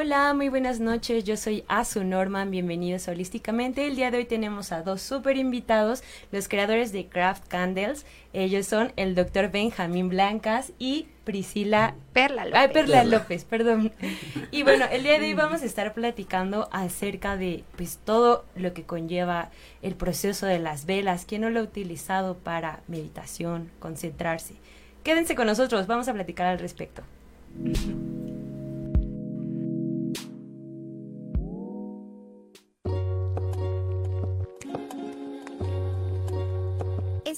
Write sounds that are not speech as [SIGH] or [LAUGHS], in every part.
Hola, muy buenas noches. Yo soy Azu Norman. Bienvenidos Holísticamente. El día de hoy tenemos a dos super invitados, los creadores de Craft Candles. Ellos son el doctor Benjamín Blancas y Priscila Perla López. Ay, Perla López, perdón. Y bueno, el día de hoy vamos a estar platicando acerca de pues todo lo que conlleva el proceso de las velas, quién no lo ha utilizado para meditación, concentrarse. Quédense con nosotros, vamos a platicar al respecto.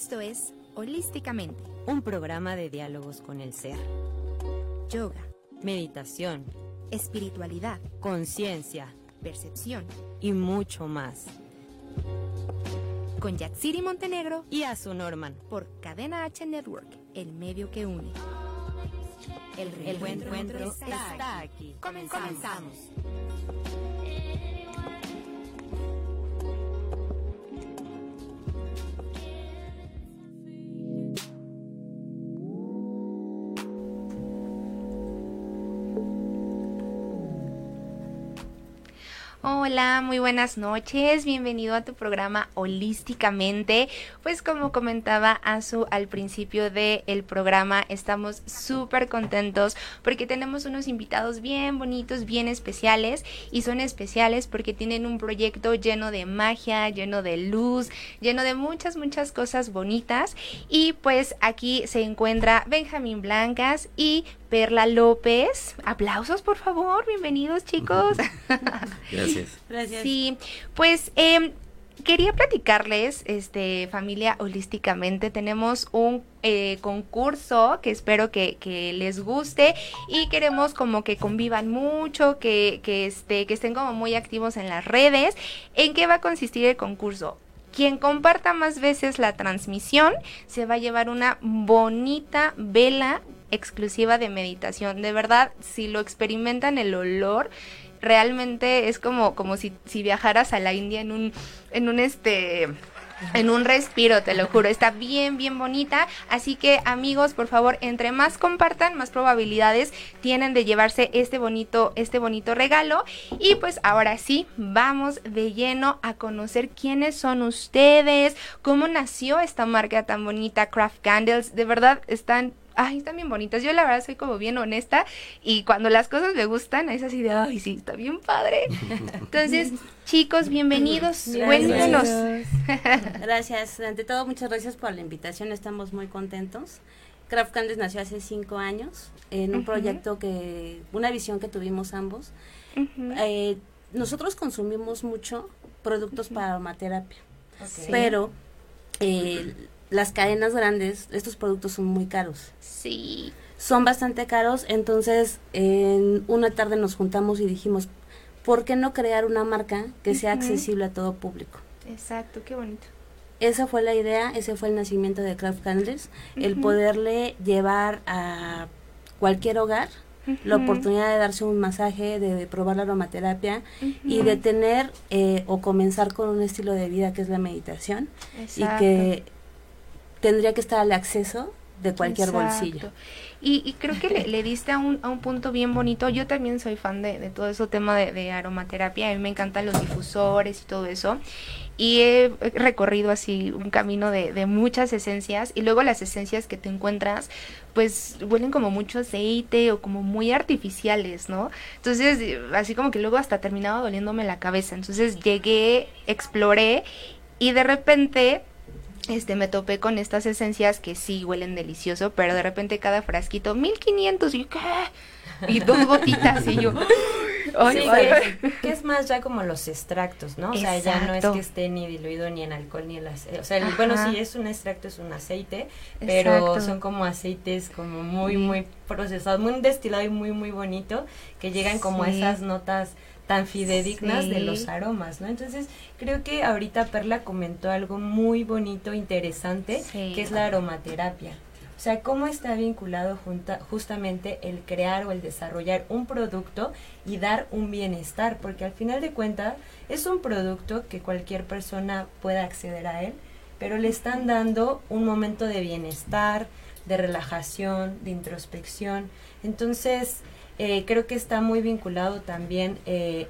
Esto es Holísticamente. Un programa de diálogos con el ser. Yoga, Meditación, espiritualidad, conciencia percepción. y mucho más. Con Yatsiri Montenegro Y a su Norman. por Cadena H Network, el medio que une. El El buen reencuentro encuentro está aquí. Comenzamos. Hola, muy buenas noches. Bienvenido a tu programa Holísticamente. Pues como comentaba Azu al principio del programa, estamos súper contentos porque tenemos unos invitados bien bonitos, bien especiales y son especiales porque tienen un proyecto lleno de magia, lleno de luz, lleno de muchas, muchas cosas bonitas. Y pues aquí se encuentra Benjamín Blancas y Perla López. Aplausos, por favor. Bienvenidos, chicos. [LAUGHS] Gracias. Gracias. Sí, pues em, quería platicarles, este, familia holísticamente, tenemos un eh, concurso que espero que, que les guste y queremos como que convivan mucho, que, que, este, que estén como muy activos en las redes. ¿En qué va a consistir el concurso? Quien comparta más veces la transmisión se va a llevar una bonita vela exclusiva de meditación. De verdad, si lo experimentan el olor, realmente es como, como si, si viajaras a la India en un, en un este en un respiro, te lo juro, está bien, bien bonita. Así que amigos, por favor, entre más compartan, más probabilidades tienen de llevarse este bonito, este bonito regalo. Y pues ahora sí, vamos de lleno a conocer quiénes son ustedes, cómo nació esta marca tan bonita, Craft Candles. De verdad, están ay, están bien bonitas. Yo la verdad soy como bien honesta y cuando las cosas me gustan es así de, ay, sí, está bien padre. [LAUGHS] Entonces, chicos, bienvenidos. Cuéntenos. [LAUGHS] Gracias. Ante todo, muchas gracias por la invitación. Estamos muy contentos. Craft Candies nació hace cinco años en un proyecto que, una visión que tuvimos ambos. Eh, nosotros consumimos mucho productos para aromaterapia, pero eh, las cadenas grandes, estos productos son muy caros. Sí. Son bastante caros, entonces en una tarde nos juntamos y dijimos, ¿por qué no crear una marca que sea accesible a todo público? Exacto, qué bonito. Esa fue la idea, ese fue el nacimiento de Craft Candles, el poderle llevar a cualquier hogar la oportunidad de darse un masaje, de probar la aromaterapia y de tener eh, o comenzar con un estilo de vida que es la meditación Exacto. y que tendría que estar al acceso de cualquier Exacto. bolsillo. Y, y creo que le, le diste a un, a un punto bien bonito. Yo también soy fan de, de todo eso tema de, de aromaterapia. A mí me encantan los difusores y todo eso. Y he recorrido así un camino de, de muchas esencias. Y luego las esencias que te encuentras, pues huelen como mucho aceite o como muy artificiales, ¿no? Entonces, así como que luego hasta terminaba doliéndome la cabeza. Entonces llegué, exploré y de repente este me topé con estas esencias que sí huelen delicioso, pero de repente cada frasquito 1500 y ¿qué? Y dos gotitas y yo [LAUGHS] ay, Sí, que, que es más ya como los extractos, ¿no? O sea, ya no es que esté ni diluido ni en alcohol ni en aceite. O sea, el- bueno, sí es un extracto, es un aceite, pero Exacto. son como aceites como muy, Sí. muy procesados, muy destilado y muy, muy bonito, que llegan como a esas notas tan fidedignas de los aromas, ¿no? Entonces, creo que ahorita Perla comentó algo muy bonito, interesante, Sí. que es la aromaterapia. O sea, cómo está vinculado justamente el crear o el desarrollar un producto y dar un bienestar, porque al final de cuentas es un producto que cualquier persona pueda acceder a él, pero le están dando un momento de bienestar, de relajación, de introspección. Entonces, eh, creo que está muy vinculado también eh,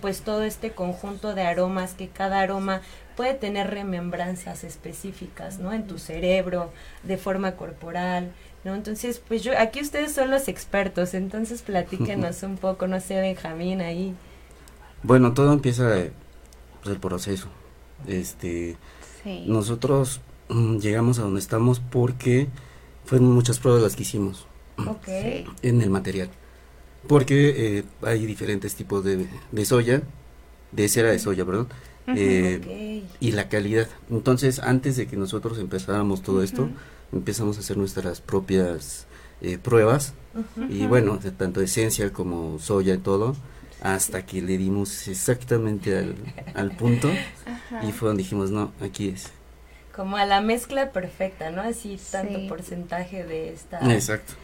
pues todo este conjunto de aromas que cada aroma puede tener remembranzas específicas, ¿no? En tu cerebro, de forma corporal, ¿no? Entonces, pues yo, aquí ustedes son los expertos, entonces platíquenos [LAUGHS] un poco, no sé, Benjamín, ahí. Bueno, todo empieza pues, el proceso. Este, nosotros mm, llegamos a donde estamos porque fueron muchas pruebas las que hicimos en el material. Porque eh, hay diferentes tipos de, de soya, de cera de soya, perdón, eh, y la calidad. Entonces, antes de que nosotros empezáramos todo esto, empezamos a hacer nuestras propias eh, pruebas, y bueno, de tanto esencia como soya y todo, hasta que le dimos exactamente al, punto, y fue donde dijimos, no, aquí es. Como a la mezcla perfecta, ¿no? Así tanto porcentaje de esta... Exacto.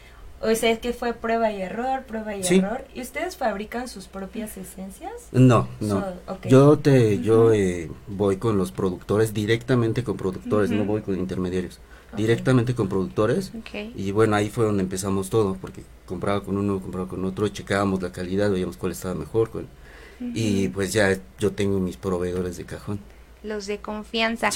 O sea, es que fue prueba y error, prueba y error. ¿Y ustedes fabrican sus propias esencias? No, no. Yo te, yo eh, voy con los productores, directamente con productores, no voy con intermediarios. Directamente con productores. Y bueno, ahí fue donde empezamos todo, porque compraba con uno, compraba con otro, checábamos la calidad, veíamos cuál estaba mejor. Cuál, Y pues ya yo tengo mis proveedores de cajón los de confianza.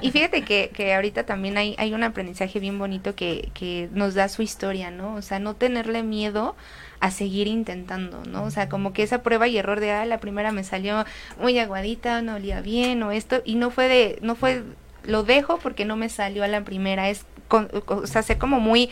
Y fíjate que, que ahorita también hay, hay un aprendizaje bien bonito que, que nos da su historia, ¿no? O sea, no tenerle miedo a seguir intentando, ¿no? O sea, como que esa prueba y error de, ah, la primera me salió muy aguadita, no olía bien o esto, y no fue de, no fue, lo dejo porque no me salió a la primera, es, o sea, ser como muy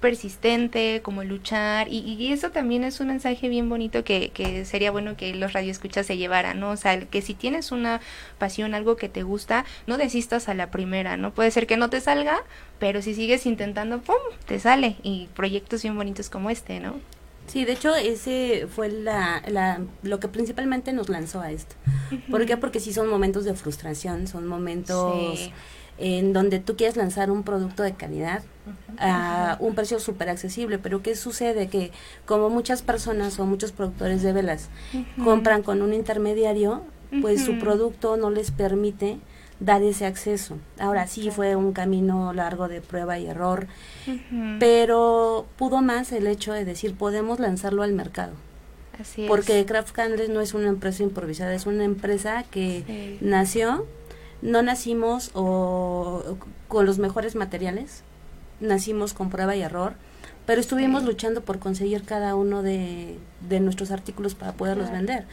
persistente, como luchar, y, eso también es un mensaje bien bonito que, que sería bueno que los radioescuchas se llevaran, ¿no? O sea, que si tienes una pasión, algo que te gusta, no desistas a la primera, ¿no? Puede ser que no te salga, pero si sigues intentando, ¡pum!, te sale, y proyectos bien bonitos como este, ¿no? Sí, de hecho ese fue la, la, lo que principalmente nos lanzó a esto. ¿Por qué? Porque sí son momentos de frustración, son momentos en donde tú quieres lanzar un producto de calidad a un precio súper accesible, pero ¿qué sucede? Que como muchas personas o muchos productores de velas compran con un intermediario, pues su producto no les permite dar ese acceso. Ahora sí fue un camino largo de prueba y error, pero pudo más el hecho de decir podemos lanzarlo al mercado. Así porque Craft Candles no es una empresa improvisada, es una empresa que nació no nacimos o, con los mejores materiales, nacimos con prueba y error, pero estuvimos luchando por conseguir cada uno de, de nuestros artículos para poderlos vender.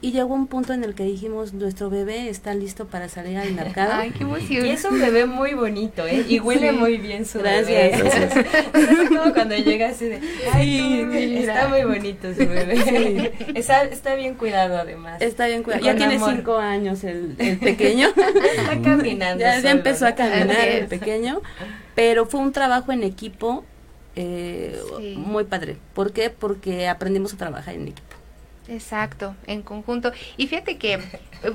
Y llegó un punto en el que dijimos, nuestro bebé está listo para salir al [LAUGHS] mercado. Ay, qué emoción. Y es un bebé muy bonito, ¿eh? Y huele muy bien su bebé. Gracias. [LAUGHS] es como cuando llega así de, ay, está muy bonito su bebé. Está, está, bien cuidado además. Está bien cuidado. Ya tiene cinco años el, el pequeño. [LAUGHS] está caminando. Ya, ya empezó a caminar el pequeño. Pero fue un trabajo en equipo eh, muy padre. ¿Por qué? Porque aprendimos a trabajar en equipo. Exacto, en conjunto. Y fíjate que eh,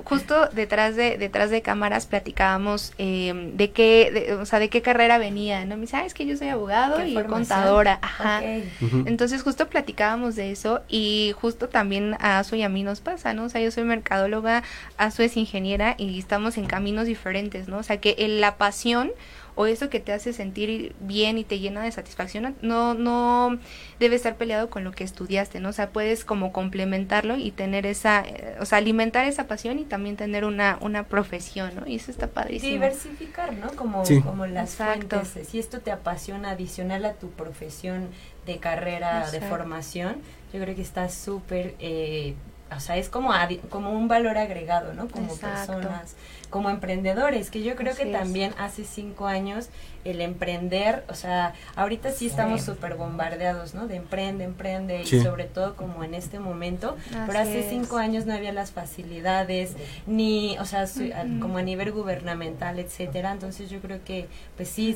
justo detrás de detrás de cámaras platicábamos eh, de qué, o sea, de qué carrera venía, ¿no? Me dice, ah, es que yo soy abogado y contadora, ajá. Entonces justo platicábamos de eso y justo también a Azu y a mí nos pasa, ¿no? O sea, yo soy mercadóloga, Azu es ingeniera y estamos en caminos diferentes, ¿no? O sea, que la pasión o eso que te hace sentir bien y te llena de satisfacción, no, no debe estar peleado con lo que estudiaste, ¿no? O sea, puedes como complementarlo y tener esa, eh, o sea, alimentar esa pasión y también tener una, una profesión, ¿no? Y eso está padrísimo. Diversificar, ¿no? Como, como las fuentes. Si esto te apasiona adicional a tu profesión de carrera, de formación, yo creo que está súper... Eh, o sea, es como, como un valor agregado, ¿no? Como personas como emprendedores, que yo creo que también hace cinco años el emprender, o sea, ahorita sí estamos súper bombardeados, ¿no? De emprende, emprende, y sobre todo como en este momento, pero hace cinco años no había las facilidades, ni, o sea, como a nivel gubernamental, etcétera, entonces yo creo que, pues sí,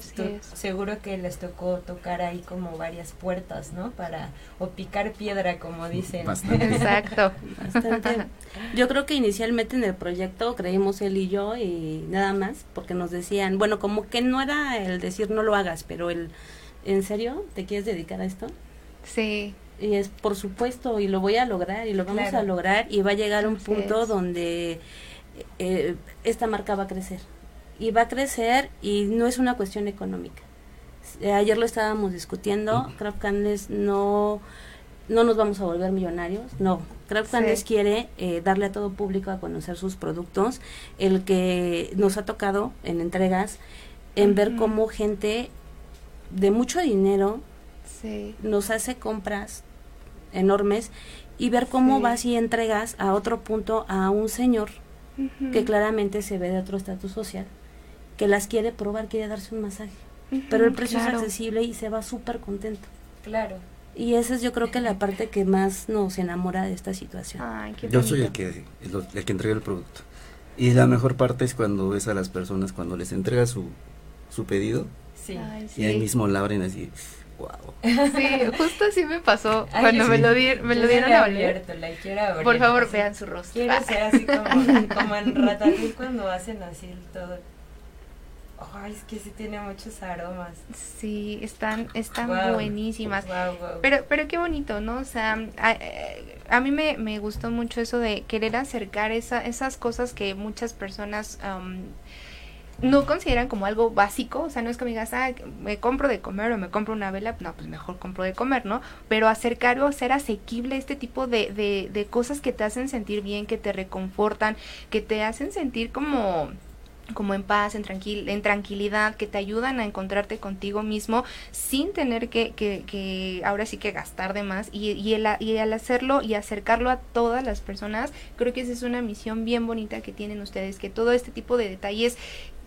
seguro que les tocó tocar ahí como varias puertas, ¿no? Para, o picar piedra, como dicen. Exacto. [LAUGHS] Bastante. [LAUGHS] Yo creo que inicialmente en el proyecto creímos él y yo y nada más, porque nos decían, bueno, como que no era el decir no lo hagas, pero el, ¿en serio te quieres dedicar a esto? Sí. Y es por supuesto, y lo voy a lograr, y lo vamos a lograr, y va a llegar un punto donde eh, esta marca va a crecer. Y va a crecer, y no es una cuestión económica. Eh, ayer lo estábamos discutiendo, Craft Canles no, no nos vamos a volver millonarios, no. Canles quiere eh, darle a todo público a conocer sus productos, el que nos ha tocado en entregas, en ver cómo gente de mucho dinero nos hace compras enormes y ver cómo vas y entregas a otro punto a un señor que claramente se ve de otro estatus social, que las quiere probar, quiere darse un masaje, pero el precio es accesible y se va súper contento. Claro. Y esa es yo creo que la parte que más nos enamora de esta situación. yo soy el que, el, que entrega el producto. Y la mejor parte es cuando ves a las personas, cuando les entrega su, su pedido. Sí. Y ahí mismo la abren así. Sí, justo así me pasó cuando me lo, di me lo dieron a oler. Por favor, vean su rostro. Quiero ser así como, como en Ratatouille cuando hacen así todo. Ay, es que sí tiene muchos aromas. Sí, están, están buenísimas. Pero, pero qué bonito, ¿no? O sea, a, eh, a mí me, me, gustó mucho eso de querer acercar esa, esas cosas que muchas personas no consideran como algo básico, o sea, no es que me digas, ah, me compro de comer o me compro una vela, no, pues mejor compro de comer, ¿no? Pero acercar o hacer asequible este tipo de, de, de cosas que te hacen sentir bien, que te reconfortan, que te hacen sentir como como en paz, en, tranquil en tranquilidad, que te ayudan a encontrarte contigo mismo sin tener que, que, que ahora sí que gastar de más y, y, el, y al hacerlo y acercarlo a todas las personas, creo que esa es una misión bien bonita que tienen ustedes, que todo este tipo de detalles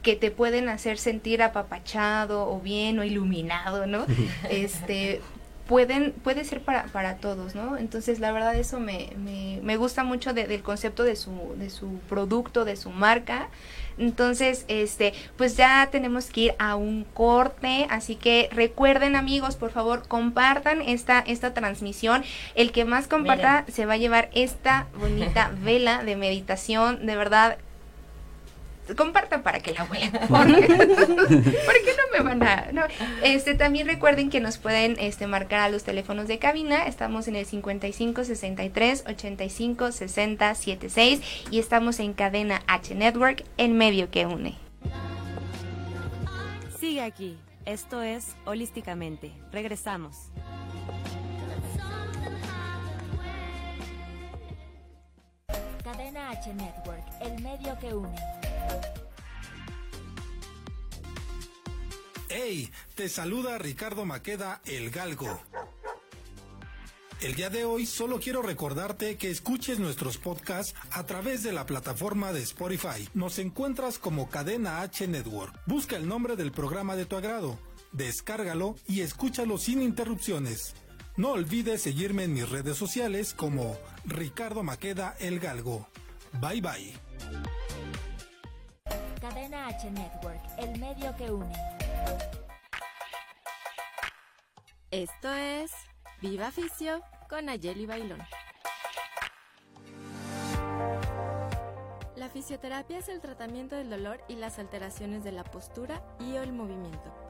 que te pueden hacer sentir apapachado o bien o iluminado, ¿no? [LAUGHS] este pueden puede ser para, para todos, ¿no? Entonces la verdad eso me, me, me gusta mucho del concepto de su de su producto, de su marca. Entonces, este, pues ya tenemos que ir a un corte, así que recuerden amigos, por favor, compartan esta esta transmisión. El que más comparta se va a llevar esta bonita [LAUGHS] vela de meditación, de verdad compartan para que la huelan. [LAUGHS] [LAUGHS] Porque, qué no me van a.? No. Este, también recuerden que nos pueden este, marcar a los teléfonos de cabina. Estamos en el 55 63 85 60 76 y estamos en cadena H Network, en medio que une. Sigue aquí. Esto es Holísticamente. Regresamos. Cadena H Network, el medio que une. ¡Hey! Te saluda Ricardo Maqueda, el Galgo. El día de hoy solo quiero recordarte que escuches nuestros podcasts a través de la plataforma de Spotify. Nos encuentras como Cadena H Network. Busca el nombre del programa de tu agrado, descárgalo y escúchalo sin interrupciones. No olvides seguirme en mis redes sociales como Ricardo Maqueda El Galgo. Bye bye. Cadena H Network, el medio que une. Esto es Viva Fisio con Ayeli Bailón. La fisioterapia es el tratamiento del dolor y las alteraciones de la postura y el movimiento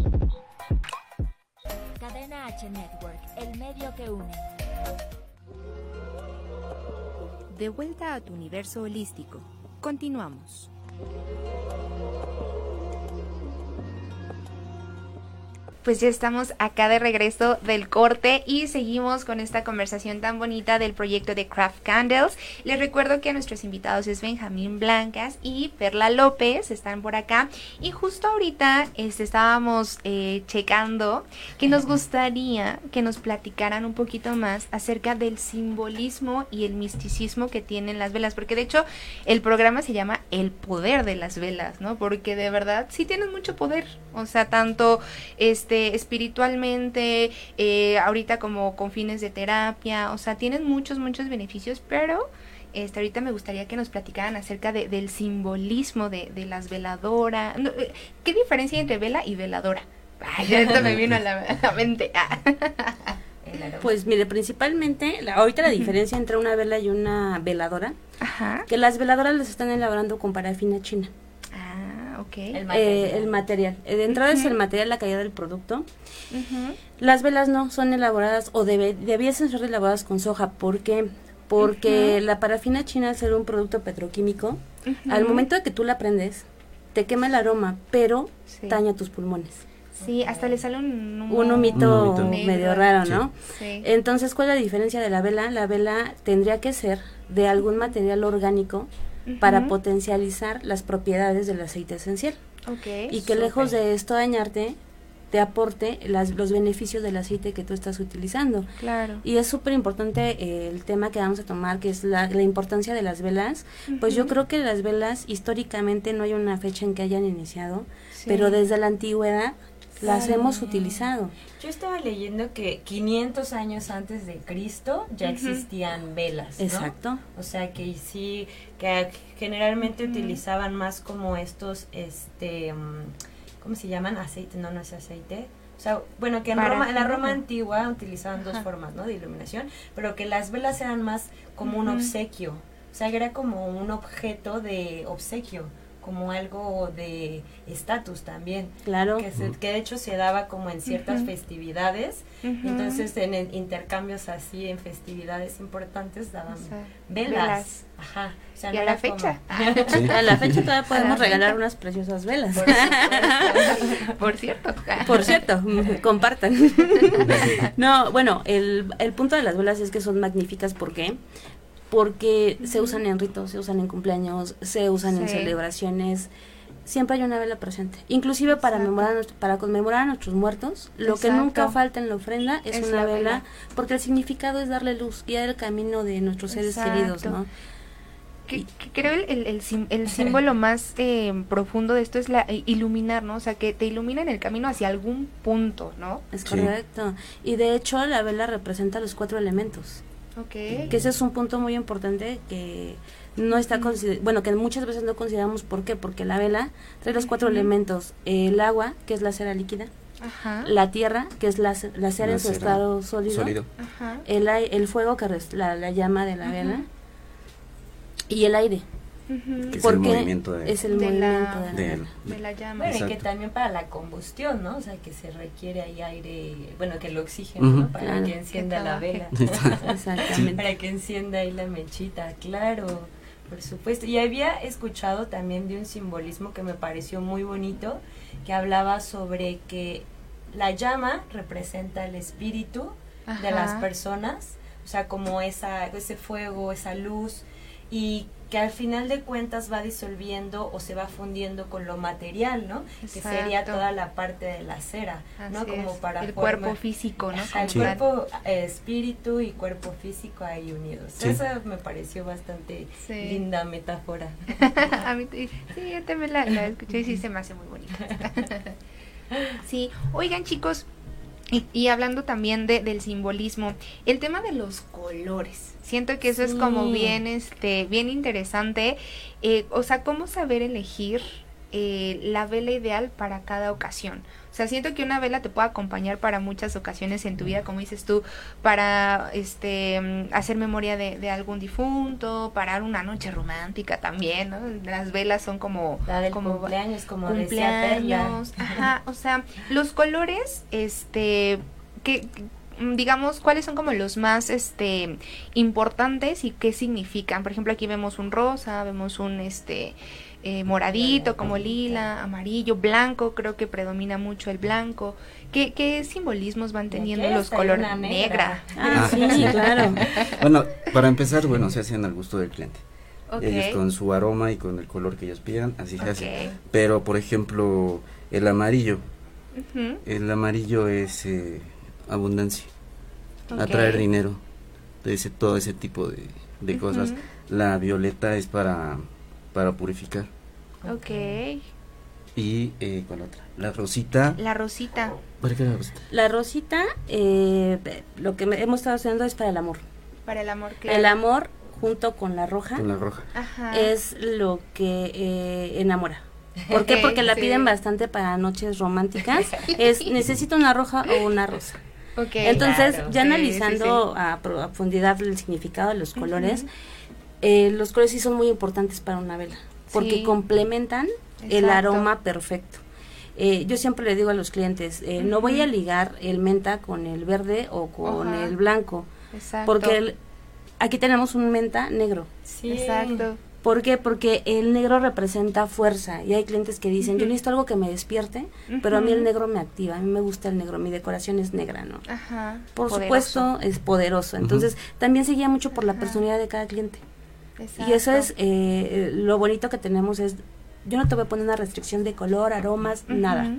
Cadena H Network, el medio que une. De vuelta a tu universo holístico. Continuamos. Pues ya estamos acá de regreso del corte y seguimos con esta conversación tan bonita del proyecto de Craft Candles. Les recuerdo que a nuestros invitados es Benjamín Blancas y Perla López, están por acá. Y justo ahorita este, estábamos eh, checando que nos gustaría que nos platicaran un poquito más acerca del simbolismo y el misticismo que tienen las velas, porque de hecho el programa se llama El poder de las velas, ¿no? Porque de verdad sí tienen mucho poder, o sea, tanto este este, espiritualmente, eh, ahorita como con fines de terapia, o sea, tienen muchos, muchos beneficios, pero este, ahorita me gustaría que nos platicaran acerca del simbolismo de, las veladoras. Eh, ¿Qué diferencia hay entre vela y veladora? Ay, [LAUGHS] esto me vino a la, mente. [LAUGHS] Pues mire, principalmente, ahorita la diferencia entre una vela y una veladora, que las veladoras las están elaborando con parafina china. Eh, el material. Eh, de entrada es el material, la calidad del producto. Las velas no son elaboradas o debe, debiesen ser elaboradas con soja. ¿Por qué? Porque la parafina china, al ser un producto petroquímico, al momento de que tú la prendes, te quema el aroma, pero daña tus pulmones. Sí, hasta le sale un, un humito, medio raro, ¿no? Entonces, ¿cuál es la diferencia de la vela? La vela tendría que ser de algún material orgánico para potencializar las propiedades del aceite esencial. y que lejos de esto dañarte, te aporte las, los beneficios del aceite que tú estás utilizando. Claro. Y es súper importante eh, el tema que vamos a tomar, que es la, la importancia de las velas. Pues yo creo que las velas históricamente no hay una fecha en que hayan iniciado, pero desde la antigüedad las hemos utilizado. Yo estaba leyendo que 500 años antes de Cristo ya existían velas. ¿no? Exacto. O sea que sí, que generalmente utilizaban más como estos, este, mm, ¿cómo se llaman? Aceite, no, no es aceite. O sea, bueno, que en, Roma, en la Roma antigua utilizaban dos formas, ¿no? De iluminación, pero que las velas eran más como un obsequio. O sea, era como un objeto de obsequio como algo de estatus también. Claro. Que, que, de hecho se daba como en ciertas festividades. Entonces, en, intercambios así, en festividades importantes, daban velas. Ajá. y [LAUGHS] a la fecha. [LAUGHS] A la fecha todavía podemos regalar unas preciosas velas. Por, [LAUGHS] cierto. Por cierto, compartan. no, bueno, el, el punto de las velas es que son magníficas. Porque se usan en ritos, se usan en cumpleaños, se usan en celebraciones. Siempre hay una vela presente. Inclusive para, memorar, para conmemorar a nuestros muertos, lo que nunca falta en la ofrenda es, una vela, porque el significado es darle luz, guiar el camino de nuestros seres queridos, ¿no? Que, creo el, el, el, símbolo más eh, profundo de esto es la eh, iluminar, ¿no? O sea, que te ilumina en el camino hacia algún punto, ¿no? Es correcto. Y de hecho la vela representa los cuatro elementos. Okay. Que ese es un punto muy importante que no está bueno que muchas veces no consideramos por qué porque la vela trae los cuatro elementos el agua que es la cera líquida la tierra que es la, la cera en su estado sólido, El, el fuego que es la, llama de la vela y el aire es el movimiento de, es el de, la, de, la, llama. Bueno, y que también para la combustión, ¿no? O sea, que se requiere ahí aire, bueno, que el oxígeno, Para que encienda la vela. [LAUGHS] Exactamente. para que encienda ahí la mechita, claro, por supuesto. Y había escuchado también de un simbolismo que me pareció muy bonito, que hablaba sobre que la llama representa el espíritu de las personas, o sea, como esa, ese fuego, esa luz, y que al final de cuentas va disolviendo o se va fundiendo con lo material, ¿no? Que sería toda la parte de la cera, ¿no? Como para el cuerpo físico, ¿no? el cuerpo, eh, espíritu y cuerpo físico ahí unidos. Sí. Eso me pareció bastante linda metáfora. [LAUGHS] A mí sí, yo también la, la escuché y sí se me hace muy bonita. [LAUGHS] sí, oigan chicos, y, hablando también de, del simbolismo, el tema de los colores. Siento que eso es como bien, este, bien interesante. Eh, o sea, cómo saber elegir eh, la vela ideal para cada ocasión. O sea, siento que una vela te puede acompañar para muchas ocasiones en tu vida, como dices tú, para este mm, hacer memoria de, algún difunto, para una noche romántica también, ¿no? Las velas son como... como cumpleaños, como cumpleaños. Ajá, o sea, los colores, este, que digamos, cuáles son como los más este importantes y qué significan. Por ejemplo, aquí vemos un rosa, vemos un este eh, moradito, como lila, amarillo, blanco, creo que predomina mucho el blanco. ¿Qué, qué simbolismos van teniendo los colores negra? Ah, sí, [LAUGHS] claro. bueno, para empezar, bueno, se hacen al gusto del cliente. Ellos con su aroma y con el color que ellos pidan, así se hace. Pero, por ejemplo, el amarillo. El amarillo es eh, abundancia, atraer dinero, ese, todo ese tipo de, de cosas. La violeta es para, para purificar. Ok. Y, eh, ¿cuál otra? La rosita. La rosita. ¿Para qué la rosita? La rosita, eh, lo que hemos estado haciendo es para el amor. Para el amor, claro. El amor junto con la roja. Con la roja. Es lo que eh, enamora. ¿Por qué? Porque la [LAUGHS] piden bastante para noches románticas. es [LAUGHS] necesito una roja o una rosa. Okay, Entonces, ya analizando a profundidad el significado de los colores, eh, los colores sí son muy importantes para una vela, porque complementan el aroma perfecto. Eh, yo siempre le digo a los clientes, eh, no voy a ligar el menta con el verde o con el blanco, porque aquí tenemos un menta negro. Sí. Exacto. ¿Por qué? Porque el negro representa fuerza y hay clientes que dicen, yo necesito algo que me despierte, pero a mí el negro me activa, a mí me gusta el negro, mi decoración es negra, ¿no? Ajá. Por supuesto, es poderoso. Entonces, también se guía mucho por la personalidad de cada cliente. Y eso es eh, lo bonito que tenemos es, yo no te voy a poner una restricción de color, aromas, nada.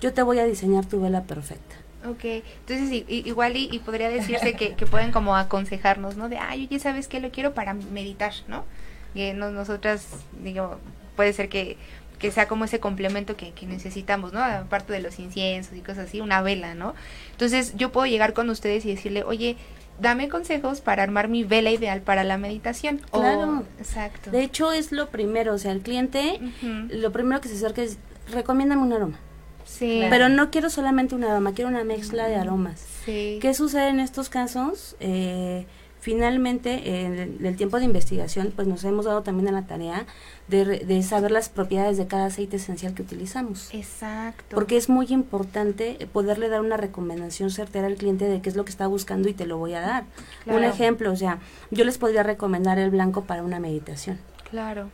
Yo te voy a diseñar tu vela perfecta. Ok, entonces igual y, podría decirse que, que, pueden como aconsejarnos, ¿no? De, ay, oye, ¿sabes qué? Lo quiero para meditar, ¿no? Y nosotras, digo, puede ser que, que sea como ese complemento que, que, necesitamos, ¿no? Aparte de los inciensos y cosas así, una vela, ¿no? Entonces yo puedo llegar con ustedes y decirle, oye, dame consejos para armar mi vela ideal para la meditación. Claro. exacto. De hecho es lo primero, o sea, el cliente, lo primero que se acerca es, recomiéndame un aroma. Sí. Pero no quiero solamente un aroma, quiero una mezcla de aromas. Sí. ¿Qué sucede en estos casos? Eh, finalmente, en el, tiempo de investigación, pues nos hemos dado también a la tarea de, saber las propiedades de cada aceite esencial que utilizamos. Exacto. Porque es muy importante poderle dar una recomendación certera al cliente de qué es lo que está buscando y te lo voy a dar. Un ejemplo, o sea, yo les podría recomendar el blanco para una meditación. Claro.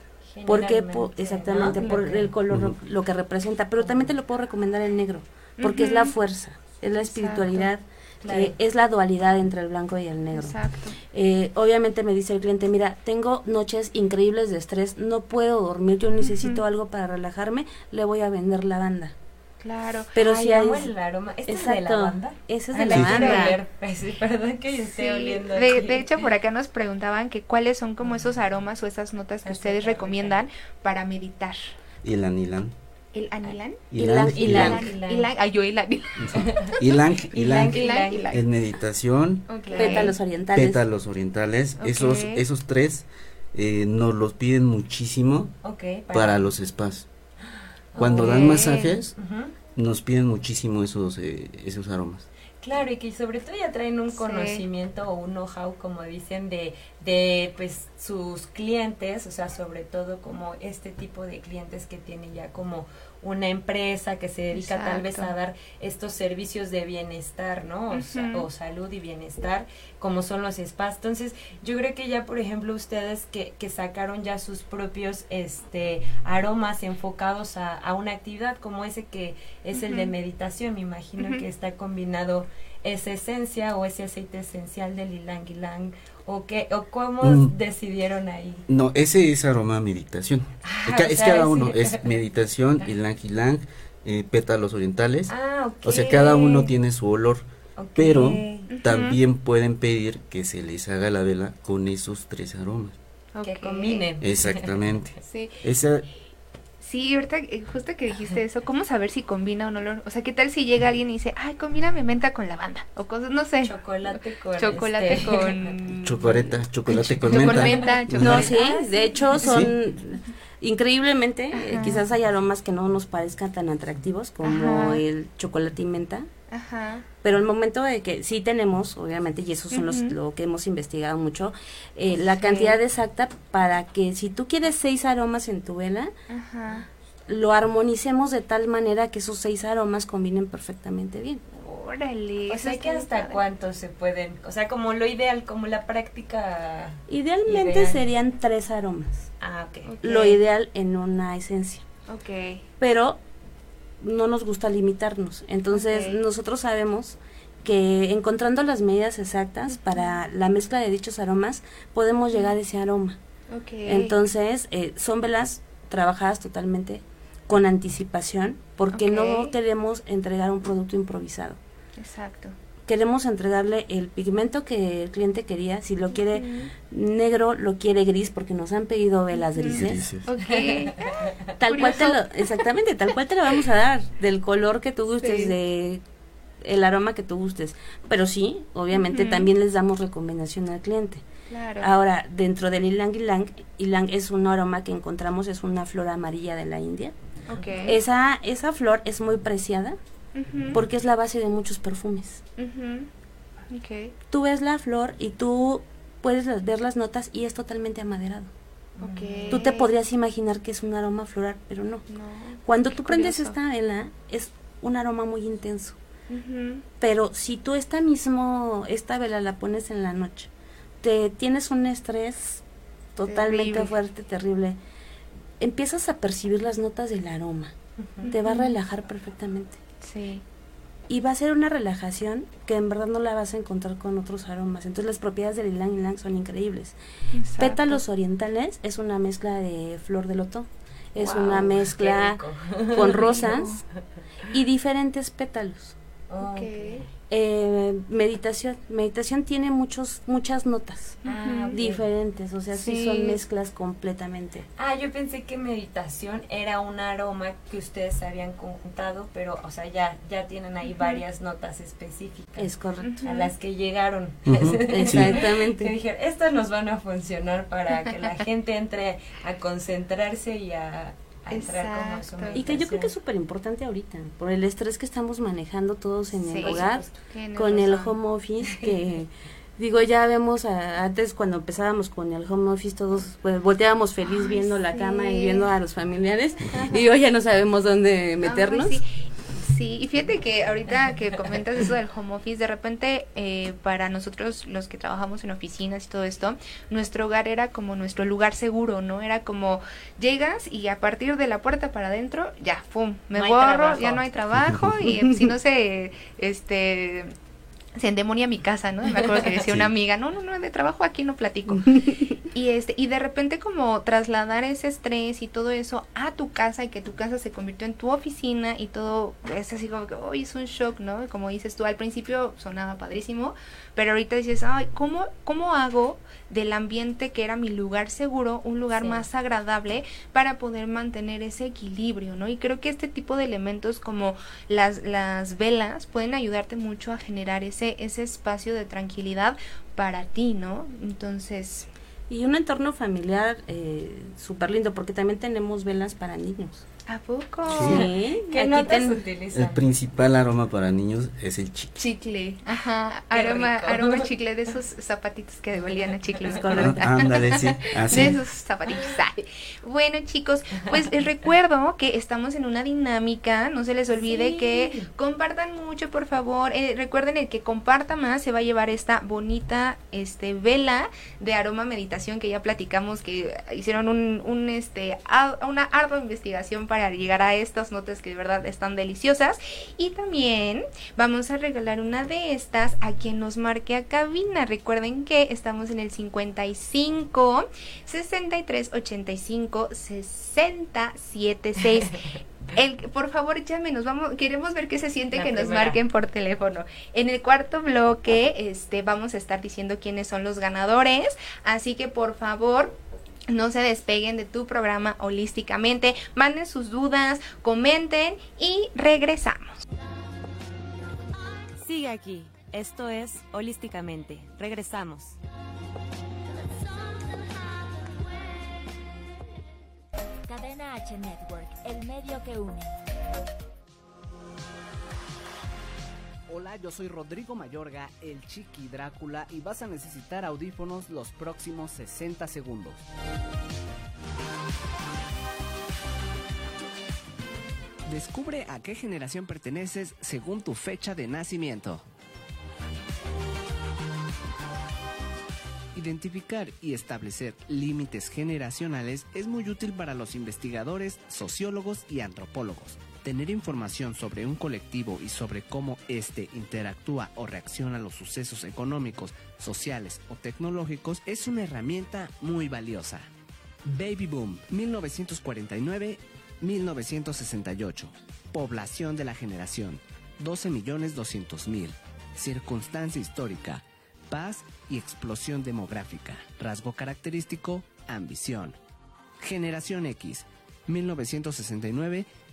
Porque exactamente por el color lo que representa, pero también te lo puedo recomendar el negro, porque es la fuerza, es la espiritualidad. Eh, es la dualidad entre el blanco y el negro. Exacto. Eh, obviamente me dice el cliente, mira, tengo noches increíbles de estrés, no puedo dormir, yo necesito algo para relajarme, le voy a vender la banda. Claro. Pero si hay el aroma. ¿Este es de lavanda? Ese es de lavanda. Perdón que yo esté oliendo. De, de, hecho, por acá nos preguntaban que cuáles son como esos aromas o esas notas que ustedes recomiendan para meditar. Y el anilán. ¿El anilán? Ilang. Ilang. Ilang. Yo ilang. Ilang. Ilang. En meditación. Pétalos orientales. Pétalos orientales. Esos, esos tres eh, nos los piden muchísimo para, los spas. Cuando dan masajes, nos piden muchísimo esos, eh, esos aromas. Claro, y que sobre todo ya traen un conocimiento o un know-how, como dicen, de, de pues sus clientes, o sea, sobre todo como este tipo de clientes que tienen ya como una empresa que se dedica tal vez a dar estos servicios de bienestar, ¿no? O, salud y bienestar, como son los spas. Entonces, yo creo que ya, por ejemplo, ustedes que, que sacaron ya sus propios este aromas enfocados a, a una actividad como ese que es el de meditación, me imagino que está combinado esa esencia o ese aceite esencial del ylang ylang o qué o cómo mm. decidieron ahí no ese es aroma meditación. Ah, es, cada uno es [LAUGHS] meditación ylang ylang eh, pétalos orientales. Ah, o sea cada uno tiene su olor pero también pueden pedir que se les haga la vela con esos tres aromas. Que combinen. Exactamente. Sí. esa Sí, ahorita eh, justo que dijiste eso, ¿cómo saber si combina o no? Lo, o sea, ¿qué tal si llega alguien y dice, ay, combíname menta con lavanda? O cosas, no sé. Chocolate con... Chocolate este, con... [LAUGHS] Chocolate, chocolate con menta. No, sí, de hecho son... Increíblemente, eh, quizás hay aromas que no nos parezcan tan atractivos como el chocolate y menta. Ajá. Pero el momento de que sí tenemos, obviamente, y eso son los, lo que hemos investigado mucho, eh, la cantidad exacta para que si tú quieres seis aromas en tu vela, lo armonicemos de tal manera que esos seis aromas combinen perfectamente bien. Órale. O sea, que hasta cuántos se pueden, o sea, como lo ideal, como la práctica. Idealmente serían tres aromas. Ah, ok. Lo ideal en una esencia. Ok. Pero no nos gusta limitarnos. Entonces, nosotros sabemos que encontrando las medidas exactas para la mezcla de dichos aromas, podemos llegar a ese aroma. Okay. Entonces, eh, son velas trabajadas totalmente con anticipación, porque no queremos entregar un producto improvisado. Exacto. Queremos entregarle el pigmento que el cliente quería, si lo quiere negro, lo quiere gris, porque nos han pedido velas grises. [LAUGHS] tal cual te lo, exactamente, tal cual te lo vamos a dar, del color que tú gustes, de el aroma que tú gustes. Pero sí, obviamente también les damos recomendación al cliente. Claro. Ahora, dentro del ylang ylang, ylang es un aroma que encontramos, es una flor amarilla de la India. Esa, esa flor es muy preciada porque es la base de muchos perfumes. Tú ves la flor y tú puedes ver las notas y es totalmente amaderado. Tú te podrías imaginar que es un aroma floral, pero no. Cuando tú prendes esta vela, es un aroma muy intenso. Pero si tú esta mismo, esta vela la pones en la noche, te tienes un estrés totalmente fuerte, terrible, empiezas a percibir las notas del aroma. Te va a relajar perfectamente. Sí. Y va a ser una relajación que en verdad no la vas a encontrar con otros aromas. Entonces las propiedades del ylang ylang son increíbles. Pétalos orientales es una mezcla de flor de loto. Es una mezcla con [LAUGHS] rosas y diferentes pétalos. Okay. Eh, meditación. Meditación tiene muchos, muchas notas ah, diferentes, o sea, sí. son mezclas completamente. Ah, yo pensé que meditación era un aroma que ustedes habían conjuntado, pero, o sea, ya, ya tienen ahí varias notas específicas. Es correcto. A las que llegaron. [LAUGHS] Exactamente. que dijeron, estas nos van a funcionar para que la [LAUGHS] gente entre a concentrarse y a y que yo creo que es súper importante ahorita, por el estrés que estamos manejando todos en el hogar, con el home office, que [LAUGHS] digo, ya vemos antes cuando empezábamos con el home office, todos pues, volteábamos feliz viendo la cama y viendo a los familiares, y hoy ya no sabemos dónde meternos. Sí, y fíjate que ahorita que comentas eso del home office, de repente eh, para nosotros los que trabajamos en oficinas y todo esto, nuestro hogar era como nuestro lugar seguro, ¿no? Era como llegas y a partir de la puerta para adentro, ya, ¡pum! Me borro, ya no hay trabajo y si no se, este se endemonia mi casa, ¿no? Me acuerdo que decía una amiga, no, no, no, de trabajo aquí no platico. [LAUGHS] y este, y de repente como trasladar ese estrés y todo eso a tu casa y que tu casa se convirtió en tu oficina y todo es así como que, hoy es un shock, ¿no? Como dices tú, al principio sonaba padrísimo, pero ahorita dices, ay, ¿cómo, cómo hago del ambiente que era mi lugar seguro, un lugar más agradable para poder mantener ese equilibrio, ¿no? Y creo que este tipo de elementos como las, las velas pueden ayudarte mucho a generar ese, ese espacio de tranquilidad para ti, ¿no? Entonces... Y un entorno familiar eh, súper lindo, porque también tenemos velas para niños. ¿A poco? Sí. ¿Qué notas? El principal aroma para niños es el chicle. Chicle, ajá. Aroma, aroma chicle de esos zapatitos que devolvían a chicle. [LAUGHS] Ándale, sí. [LAUGHS] De esos zapatitos. Bueno, chicos, pues les recuerdo que estamos en una dinámica. No se les olvide que compartan mucho, por favor. Eh, recuerden el que comparta más se va a llevar esta bonita este vela de aroma meditación que ya platicamos que hicieron un, un este una ardua investigación para llegar a estas notas que de verdad están deliciosas. Y también vamos a regalar una de estas a quien nos marque a cabina. Recuerden que estamos en el 55 63 85 60 76. El, por favor, llámenos, vamos, queremos ver qué se siente que nos marquen por teléfono. En el cuarto bloque, este, vamos a estar diciendo quiénes son los ganadores, así que por favor, no se despeguen de tu programa holísticamente, manden sus dudas, comenten y regresamos. Sigue aquí, esto es holísticamente, regresamos. Cadena H Network, el medio que une. Hola, yo soy Rodrigo Mayorga, el Chiqui Drácula, y vas a necesitar audífonos los próximos 60 segundos. Descubre a qué generación perteneces según tu fecha de nacimiento. Identificar y establecer límites generacionales es muy útil para los investigadores, sociólogos y antropólogos. Tener información sobre un colectivo y sobre cómo éste interactúa o reacciona a los sucesos económicos, sociales o tecnológicos es una herramienta muy valiosa. Baby Boom, 1949-1968. Población de la generación, 12.200.000. Circunstancia histórica, paz y explosión demográfica. Rasgo característico, ambición. Generación X,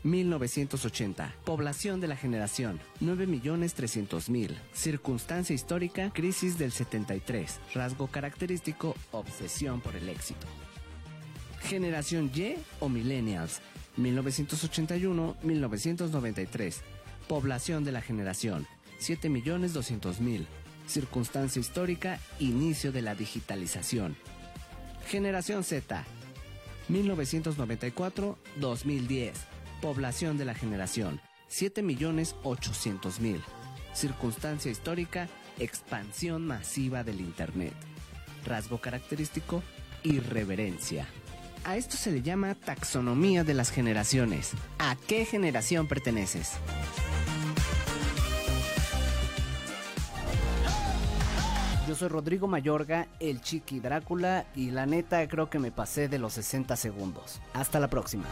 1969-1980. Población de la generación, 9.300.000. Circunstancia histórica, crisis del 73. Rasgo característico, obsesión por el éxito. Generación Y o Millennials, 1981-1993. Población de la generación, 7.200.000. Circunstancia histórica, inicio de la digitalización. Generación Z, 1994-2010. Población de la generación, 7.800.000. Circunstancia histórica, expansión masiva del Internet. Rasgo característico, irreverencia. A esto se le llama taxonomía de las generaciones. ¿A qué generación perteneces? Yo soy Rodrigo Mayorga, el Chiqui Drácula, y la neta creo que me pasé de los 60 segundos. Hasta la próxima.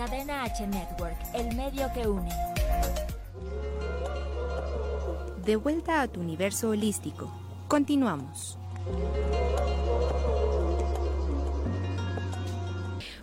Cadena H Network, el medio que une. De vuelta a tu universo holístico. Continuamos.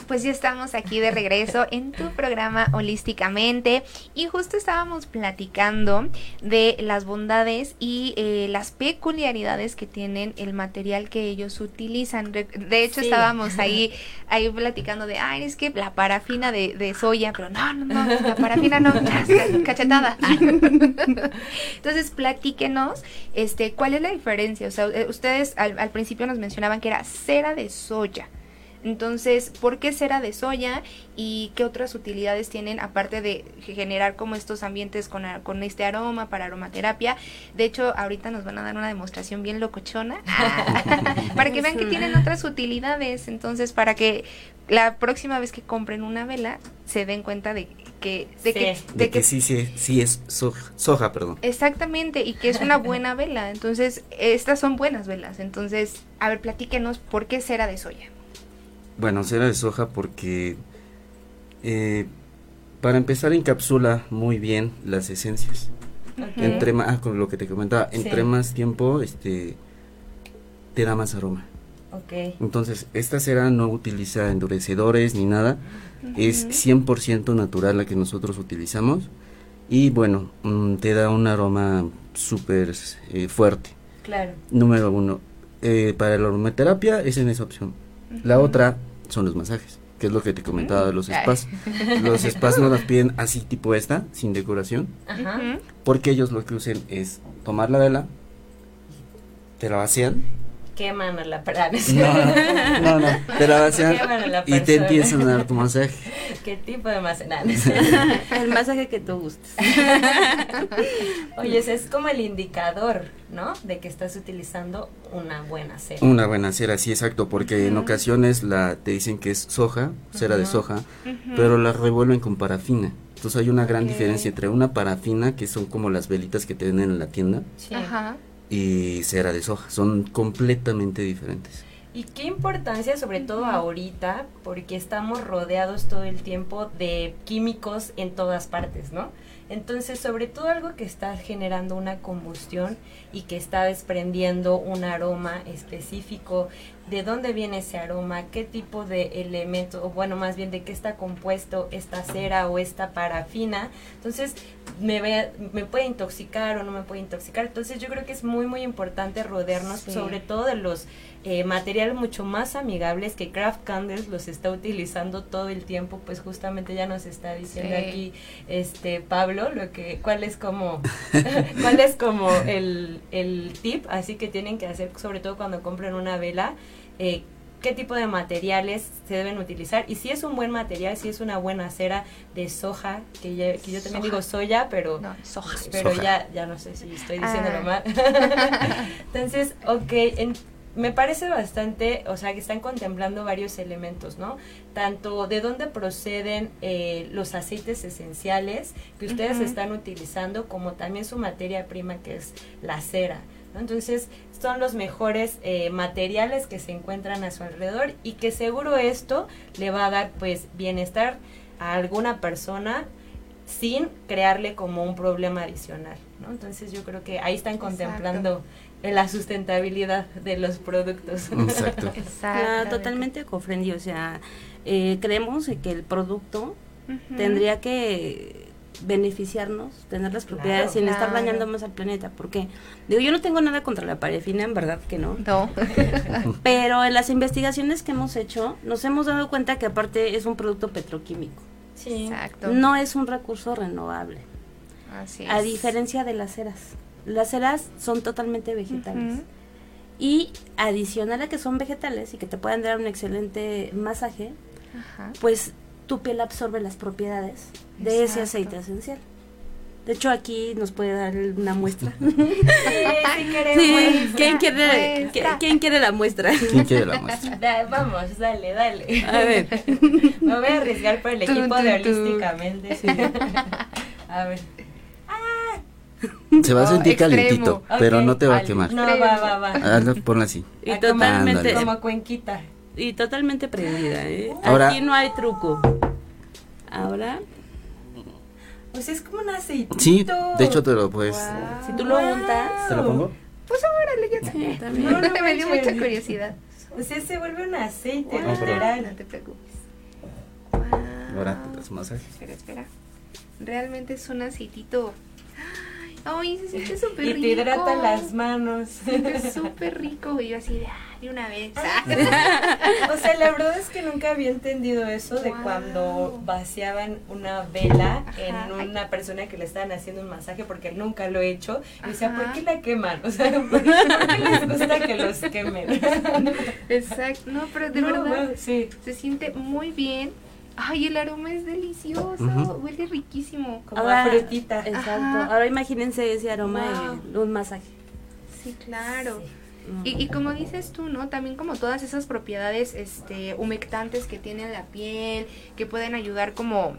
Pues ya estamos aquí de regreso en tu programa Holísticamente y justo estábamos platicando de las bondades y eh, las peculiaridades que tienen el material que ellos utilizan. De hecho estábamos [LAUGHS] ahí, ahí platicando de, ay, es que la parafina de, soya, pero no, no, no, la parafina no, cachetada. [LAUGHS] Entonces, platíquenos, este, ¿cuál es la diferencia? O sea, eh, ustedes al, al principio nos mencionaban que era cera de soya. Entonces, ¿por qué cera de soya y qué otras utilidades tienen aparte de generar como estos ambientes con, con este aroma para aromaterapia? De hecho, ahorita nos van a dar una demostración bien locochona [LAUGHS] para que vean que tienen otras utilidades. Entonces, para que la próxima vez que compren una vela se den cuenta de que de, que, de, que, sí, sí, sí es soja, perdón. Exactamente, y que es una [LAUGHS] buena vela. Entonces, estas son buenas velas. Entonces, a ver, platíquenos por qué cera de soya. Bueno, cera de soja porque eh, para empezar encapsula muy bien las esencias. Entre más, ah, con lo que te comentaba, entre más tiempo este te da más aroma. Okay. Entonces, esta cera no utiliza endurecedores ni nada, es 100% natural la que nosotros utilizamos y bueno, mm, te da un aroma súper eh, fuerte. Claro. Número uno, eh, para la aromaterapia es en esa opción. La otra son los masajes, que es lo que te comentaba de los spas. los spas no las piden así tipo esta, sin decoración, porque ellos lo que usan es tomar la vela, te la vacían queman a la persona. No, no, no, te [LAUGHS] la vacían y te empiezan a dar tu masaje. [LAUGHS] ¿Qué tipo de masaje? [LAUGHS] el masaje que tú gustes. Oye, ese es como el indicador, ¿no? De que estás utilizando una buena cera. Una buena cera, sí, exacto, porque en ocasiones la te dicen que es soja, cera de soja, pero la revuelven con parafina. Entonces hay una gran diferencia entre una parafina, que son como las velitas que te venden en la tienda, Ajá y cera de soja. Son completamente diferentes. Y qué importancia, sobre todo ahorita, porque estamos rodeados todo el tiempo de químicos en todas partes, ¿no? Entonces, sobre todo algo que está generando una combustión y que está desprendiendo un aroma específico, de dónde viene ese aroma, qué tipo de elemento, o bueno, más bien de qué está compuesto esta cera o esta parafina. Entonces, me, me puede intoxicar o no me puede intoxicar. Entonces, yo creo que es muy, muy importante rodearnos, sobre todo de los eh, materiales mucho más amigables que Craft Candles los está utilizando todo el tiempo, pues justamente ya nos está diciendo aquí este Pablo lo que cuál es como [LAUGHS] cuál es como el, el tip así que tienen que hacer sobre todo cuando compren una vela eh, qué tipo de materiales se deben utilizar y si es un buen material, si es una buena cera de soja, que, yo también digo soya, pero, soja. pero Ya, ya no sé si estoy diciéndolo ah. mal. [LAUGHS] Entonces, ok, me parece bastante, o sea, que están contemplando varios elementos, ¿no? Tanto de dónde proceden eh, los aceites esenciales que ustedes están utilizando, como también su materia prima, que es la cera. Entonces, son los mejores eh, materiales que se encuentran a su alrededor y que seguro esto le va a dar, pues, bienestar a alguna persona sin crearle como un problema adicional, ¿no? Entonces, yo creo que ahí están contemplando la sustentabilidad de los productos. [LAUGHS] Exacto. [LAUGHS] totalmente comprendido. O sea, eh, creemos que el producto tendría que beneficiarnos, tener las propiedades sin estar dañando más al planeta. Porque, digo, yo no tengo nada contra la parafina, en verdad que no. No. [LAUGHS] Pero en las investigaciones que hemos hecho, nos hemos dado cuenta que aparte es un producto petroquímico. Sí. Exacto. No es un recurso renovable. Así es. A diferencia de las ceras. Las ceras son totalmente vegetales. Y adicional a que son vegetales y que te pueden dar un excelente masaje, pues tu piel absorbe las propiedades de ese aceite esencial. De hecho, aquí nos puede dar una muestra. [LAUGHS] sí, ¿Quién, quiere, ¿Quién quiere la muestra? ¿Quién quiere la muestra? [LAUGHS] vamos, dale, dale. A ver. [LAUGHS] Me voy a arriesgar por el equipo de Holísticamente. A ver. Se va a sentir calientito, pero no te va a quemar. No, va, va, va. ponla así. Y totalmente como cuenquita. Y totalmente prendida, ¿eh? Ahora, Aquí no hay truco. Ahora pues es como un aceitito. Sí, de hecho te lo puedes. Si tú lo untas. ¿Te lo pongo? Pues órale, yo también. también. No, no, [LAUGHS] me dio mucha curiosidad. O sea, se vuelve un aceite wow. literal. No te preocupes. Ahora te das masaje. Espera, espera. Realmente es un aceitito Ay, se siente súper rico. Y te hidrata las manos. Se siente [LAUGHS] súper rico. Y yo así de, [LAUGHS] de una vez. [LAUGHS] [LAUGHS] o sea, la verdad es que nunca había entendido eso de cuando vaciaban una vela en una persona que le estaban haciendo un masaje, porque nunca lo he hecho. Y decía, ¿por qué la queman? O sea, ¿por qué, les gusta que los quemen? Exacto. No, pero de verdad, sí. se siente muy bien Ay, el aroma es delicioso, huele riquísimo. Como Ahora, a frutita. Exacto. Ahora imagínense ese aroma de un masaje. Sí, claro. Y, y, como dices tú, ¿no? También como todas esas propiedades este, humectantes que tiene la piel, que pueden ayudar como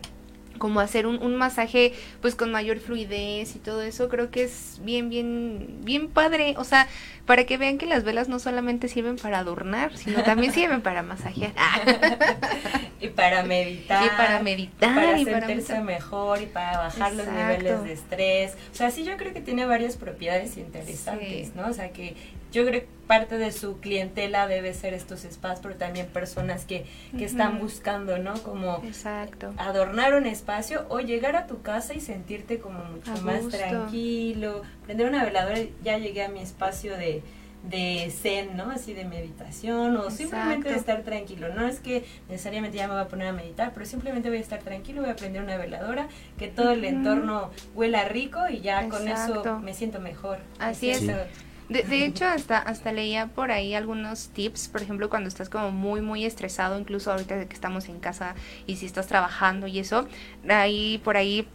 como hacer un, un, masaje pues con mayor fluidez y todo eso creo que es bien bien bien padre o sea para que vean que las velas no solamente sirven para adornar sino también sirven para masajear. [LAUGHS] Y para meditar. Y para meditar para y sentirse mejor y para bajar los niveles de estrés. O sea sí yo creo que tiene varias propiedades interesantes no o sea que yo creo que parte de su clientela debe ser estos espacios, pero también personas que, que están buscando, ¿no? Como Exacto. adornar un espacio o llegar a tu casa y sentirte como mucho más tranquilo, prender una veladora, ya llegué a mi espacio de, de zen, ¿no? Así de meditación o simplemente de estar tranquilo. No es que necesariamente ya me voy a poner a meditar, pero simplemente voy a estar tranquilo, voy a prender una veladora, que todo el entorno huela rico y ya con eso me siento mejor. Así, es. De, hecho, hasta, hasta leía por ahí algunos tips, por ejemplo, cuando estás como muy, muy estresado, incluso ahorita que estamos en casa y si estás trabajando y eso, ahí por ahí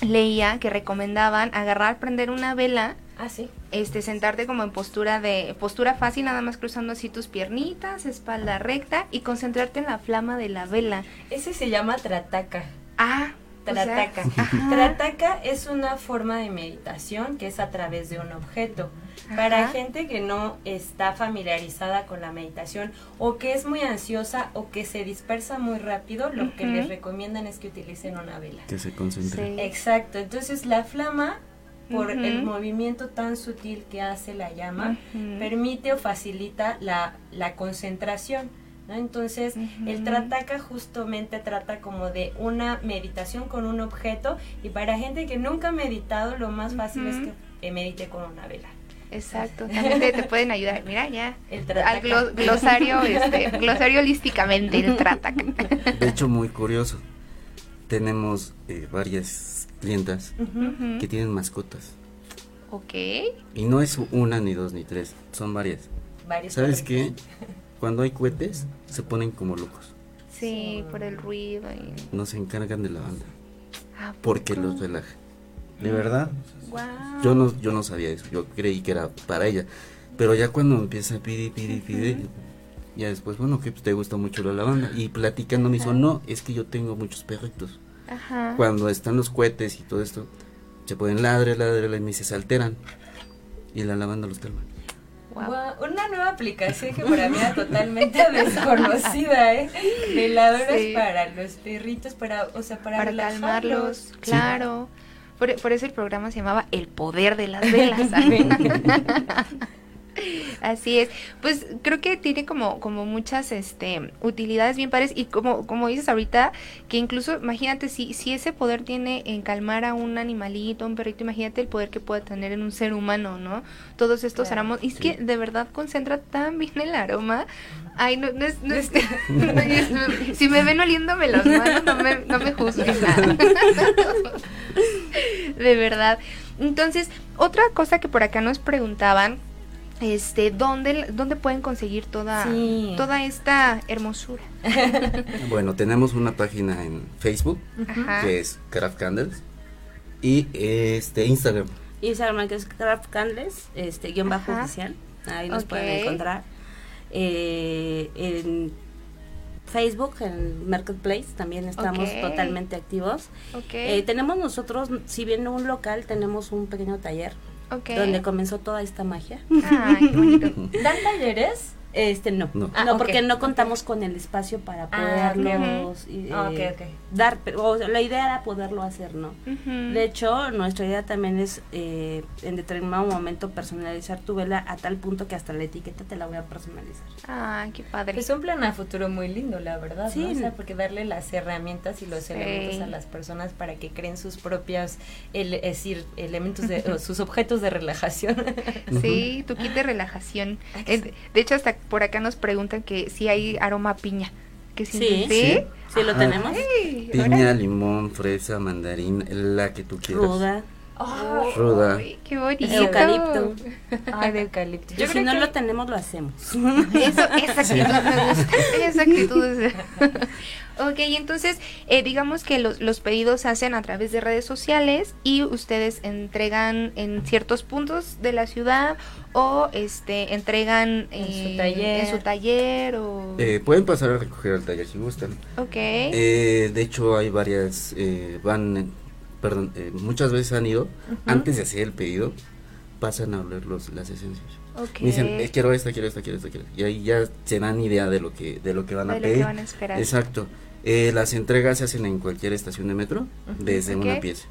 leía que recomendaban agarrar, prender una vela. Ah, sí. Este, sentarte como en postura de, postura fácil, nada más cruzando así tus piernitas, espalda recta y concentrarte en la flama de la vela. Ese se llama trataca. Ah, Trataca. Trataca es una forma de meditación que es a través de un objeto. Para gente que no está familiarizada con la meditación o que es muy ansiosa o que se dispersa muy rápido, lo que les recomiendan es que utilicen una vela. Que se concentre. Exacto. Entonces la flama por el movimiento tan sutil que hace la llama, permite o facilita la, la concentración. Entonces, el Trataka justamente trata como de una meditación con un objeto y para gente que nunca ha meditado, lo más fácil es que medite con una vela. Exacto, también te, pueden ayudar. Mira ya, al glosario, este, [LAUGHS] glosario holísticamente el Trataka. De hecho, muy curioso. Tenemos eh, varias clientas que tienen mascotas. Ok. Y no es una, ni dos, ni tres, son varias. Varios ¿Sabes qué? Cuando hay cohetes se ponen como locos. Sí, por el ruido. Y... No se encargan de la banda. Porque los relaja. De verdad. Yo no yo no sabía eso. Yo creí que era para ella. Pero ya cuando empieza a pedir, pedir, pedir, ya después, bueno, que te gusta mucho la lavanda. Y platicando me dijo, no, es que yo tengo muchos perritos. Ajá. Cuando están los cohetes y todo esto, se pueden ladre, ladre, y me dice, se alteran. Y la lavanda los calma. Una nueva aplicación que para mí era totalmente [LAUGHS] desconocida, ¿eh? Veladoras para los perritos, para, o sea, para, calmarlos. Claro. Por, por, eso el programa se llamaba El Poder de las [LAUGHS] Velas. [LAUGHS] [LAUGHS] Así es. Pues creo que tiene como, como muchas este, utilidades bien pares y como, como dices ahorita, que incluso imagínate si, si ese poder tiene en calmar a un animalito, un perrito, imagínate el poder que puede tener en un ser humano, ¿no? Todos estos aromas. Y es que de verdad concentra tan bien el aroma. Ay, no, no es... No es, [LAUGHS] [LAUGHS] si me ven oliéndome las manos, no me, no me juzguen. de verdad. Entonces, otra cosa que por acá nos preguntaban este dónde dónde pueden conseguir toda toda esta hermosura [LAUGHS] bueno tenemos una página en Facebook que es Craft Candles y este Instagram. Instagram que es Craft Candles este guion bajo oficial. Ahí nos pueden encontrar. Eh, en Facebook, en Marketplace, también estamos totalmente activos. Eh, tenemos nosotros, si bien un local, tenemos un pequeño taller donde comenzó toda esta magia. Ay, qué bonito. [LAUGHS] ¿Dan talleres? Este no, no, ah, porque no contamos con el espacio para ah, poderlos ah, eh, dar, o la idea era poderlo hacer, ¿no? De hecho, nuestra idea también es eh, en determinado momento personalizar tu vela a tal punto que hasta la etiqueta te la voy a personalizar. Ah, qué padre. Es un plan a futuro muy lindo, la verdad, sí, ¿no? porque darle las herramientas y los elementos a las personas para que creen sus propias, el, es decir, elementos de, sus objetos de relajación. Sí, tu kit de relajación. de hecho, hasta por acá nos preguntan que si hay aroma a piña. Que sí, sí, sí, lo tenemos. piña, limón, fresa, mandarín, la que tú quieras. Ruda. Oh, Ruda. qué bonito. Eucalipto. Ay, de eucalipto. Yo si no lo tenemos, lo hacemos. Eso, esa actitud me gusta. [LAUGHS] Esa actitud es... [LAUGHS] Ok, entonces eh, digamos que los, los, pedidos se hacen a través de redes sociales y ustedes entregan en ciertos puntos de la ciudad o este entregan en, su, taller. en su taller o... Eh, pueden pasar a recoger al taller si gustan. Ok. Eh, de hecho hay varias, van, perdón, muchas veces han ido, antes de hacer el pedido, pasan a oler los, las esencias. Okay. Me dicen, quiero esta, quiero esta, quiero esta, quiero Y ahí ya se dan idea de lo que, de lo que van a pedir. van a esperar. Exacto. Eh, las entregas se hacen en cualquier estación de metro, desde una pieza.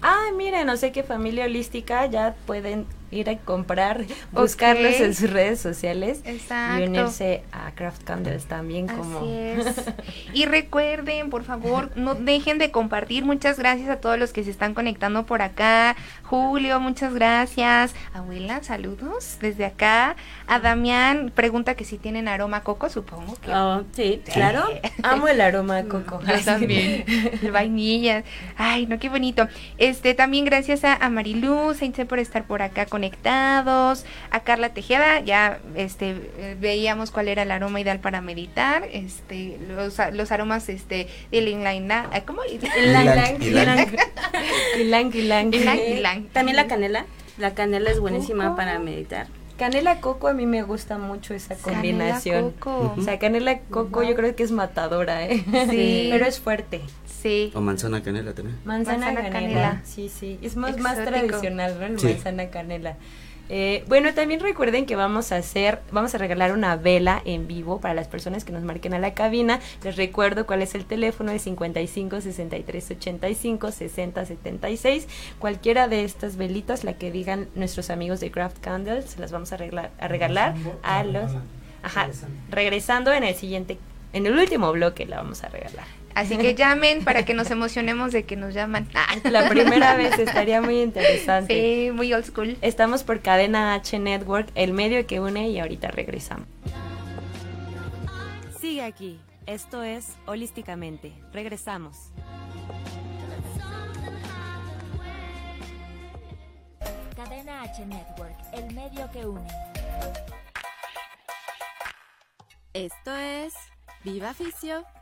Ah, mire, no sé qué familia holística ya pueden ir a comprar, buscarlos en sus redes sociales y unirse a Craft Candles también como [LAUGHS] y recuerden por favor no dejen de compartir. Muchas gracias a todos los que se están conectando por acá. Julio muchas gracias. Abuela saludos desde acá. A Damián pregunta que si tienen aroma coco supongo que oh, sí claro. [LAUGHS] Amo el aroma coco. yo también. [LAUGHS] el vainilla. Ay no qué bonito. Este también gracias a, a Marilu Sainz por estar por acá con conectados. A Carla Tejeda ya este veíamos cuál era el aroma ideal para meditar, este los, los aromas este de ¿cómo? También la canela. La canela es buenísima para meditar. Canela coco a mí me gusta mucho esa combinación. Coco. O sea, canela coco yo creo que es matadora, ¿eh? Sí. Pero es fuerte. Sí. O manzana canela también. Manzana, canela. Sí, sí. Es más, más tradicional, ¿no? Manzana canela. Eh, bueno, también recuerden que vamos a hacer, vamos a regalar una vela en vivo para las personas que nos marquen a la cabina. Les recuerdo cuál es el teléfono de 55 63 85 60 76. Cualquiera de estas velitas, la que digan nuestros amigos de Craft Candles, se las vamos a, a regalar a los. Ajá, regresando en el siguiente, en el último bloque la vamos a regalar. Así que llamen para que nos emocionemos de que nos llaman. [LAUGHS] La primera vez estaría muy interesante. Sí, muy old school. Estamos por Cadena H Network, el medio que une y ahorita regresamos. Sigue aquí. Esto es Holísticamente. Regresamos. Cadena H Network, el medio que une. Esto es Viva Ficio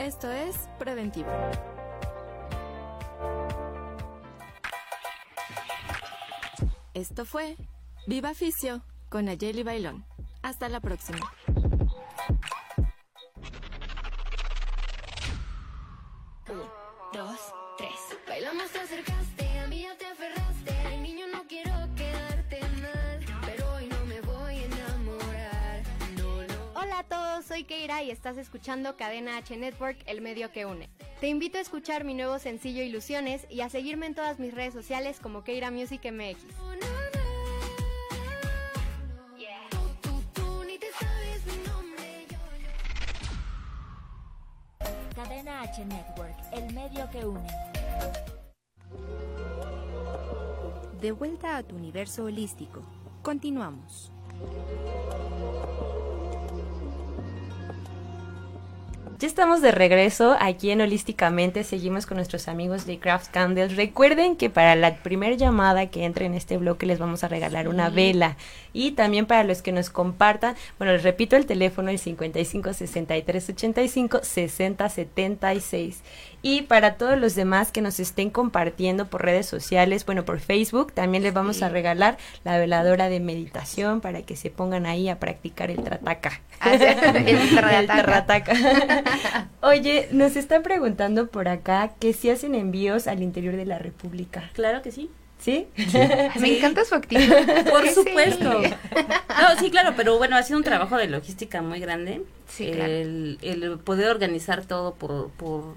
Esto es preventivo. Esto fue Viva Fisio con Ayeli Bailón. Hasta la próxima. Estás escuchando Cadena H Network, el medio que une. Te invito a escuchar mi nuevo sencillo Ilusiones y a seguirme en todas mis redes sociales como Keira Music MX. Cadena H Network, el medio que une. De vuelta a tu universo holístico. Continuamos. Ya estamos de regreso aquí en Holísticamente. Seguimos con nuestros amigos de Craft Candles. Recuerden que para la primera llamada que entre en este bloque les vamos a regalar una vela. Y también para los que nos compartan, bueno, les repito el teléfono, el 55 63 85 60 76. Y para todos los demás que nos estén compartiendo por redes sociales, bueno, por Facebook, también les vamos a regalar la veladora de meditación para que se pongan ahí a practicar el trataca. Ah, [LAUGHS] el trataca. [LAUGHS] Oye, nos están preguntando por acá que si hacen envíos al interior de la República. Claro que sí. ¿Sí? [LAUGHS] Me encanta su actitud. Por supuesto. No, sí, claro, pero bueno, ha sido un trabajo de logística muy grande. Sí, el, el poder organizar todo por, por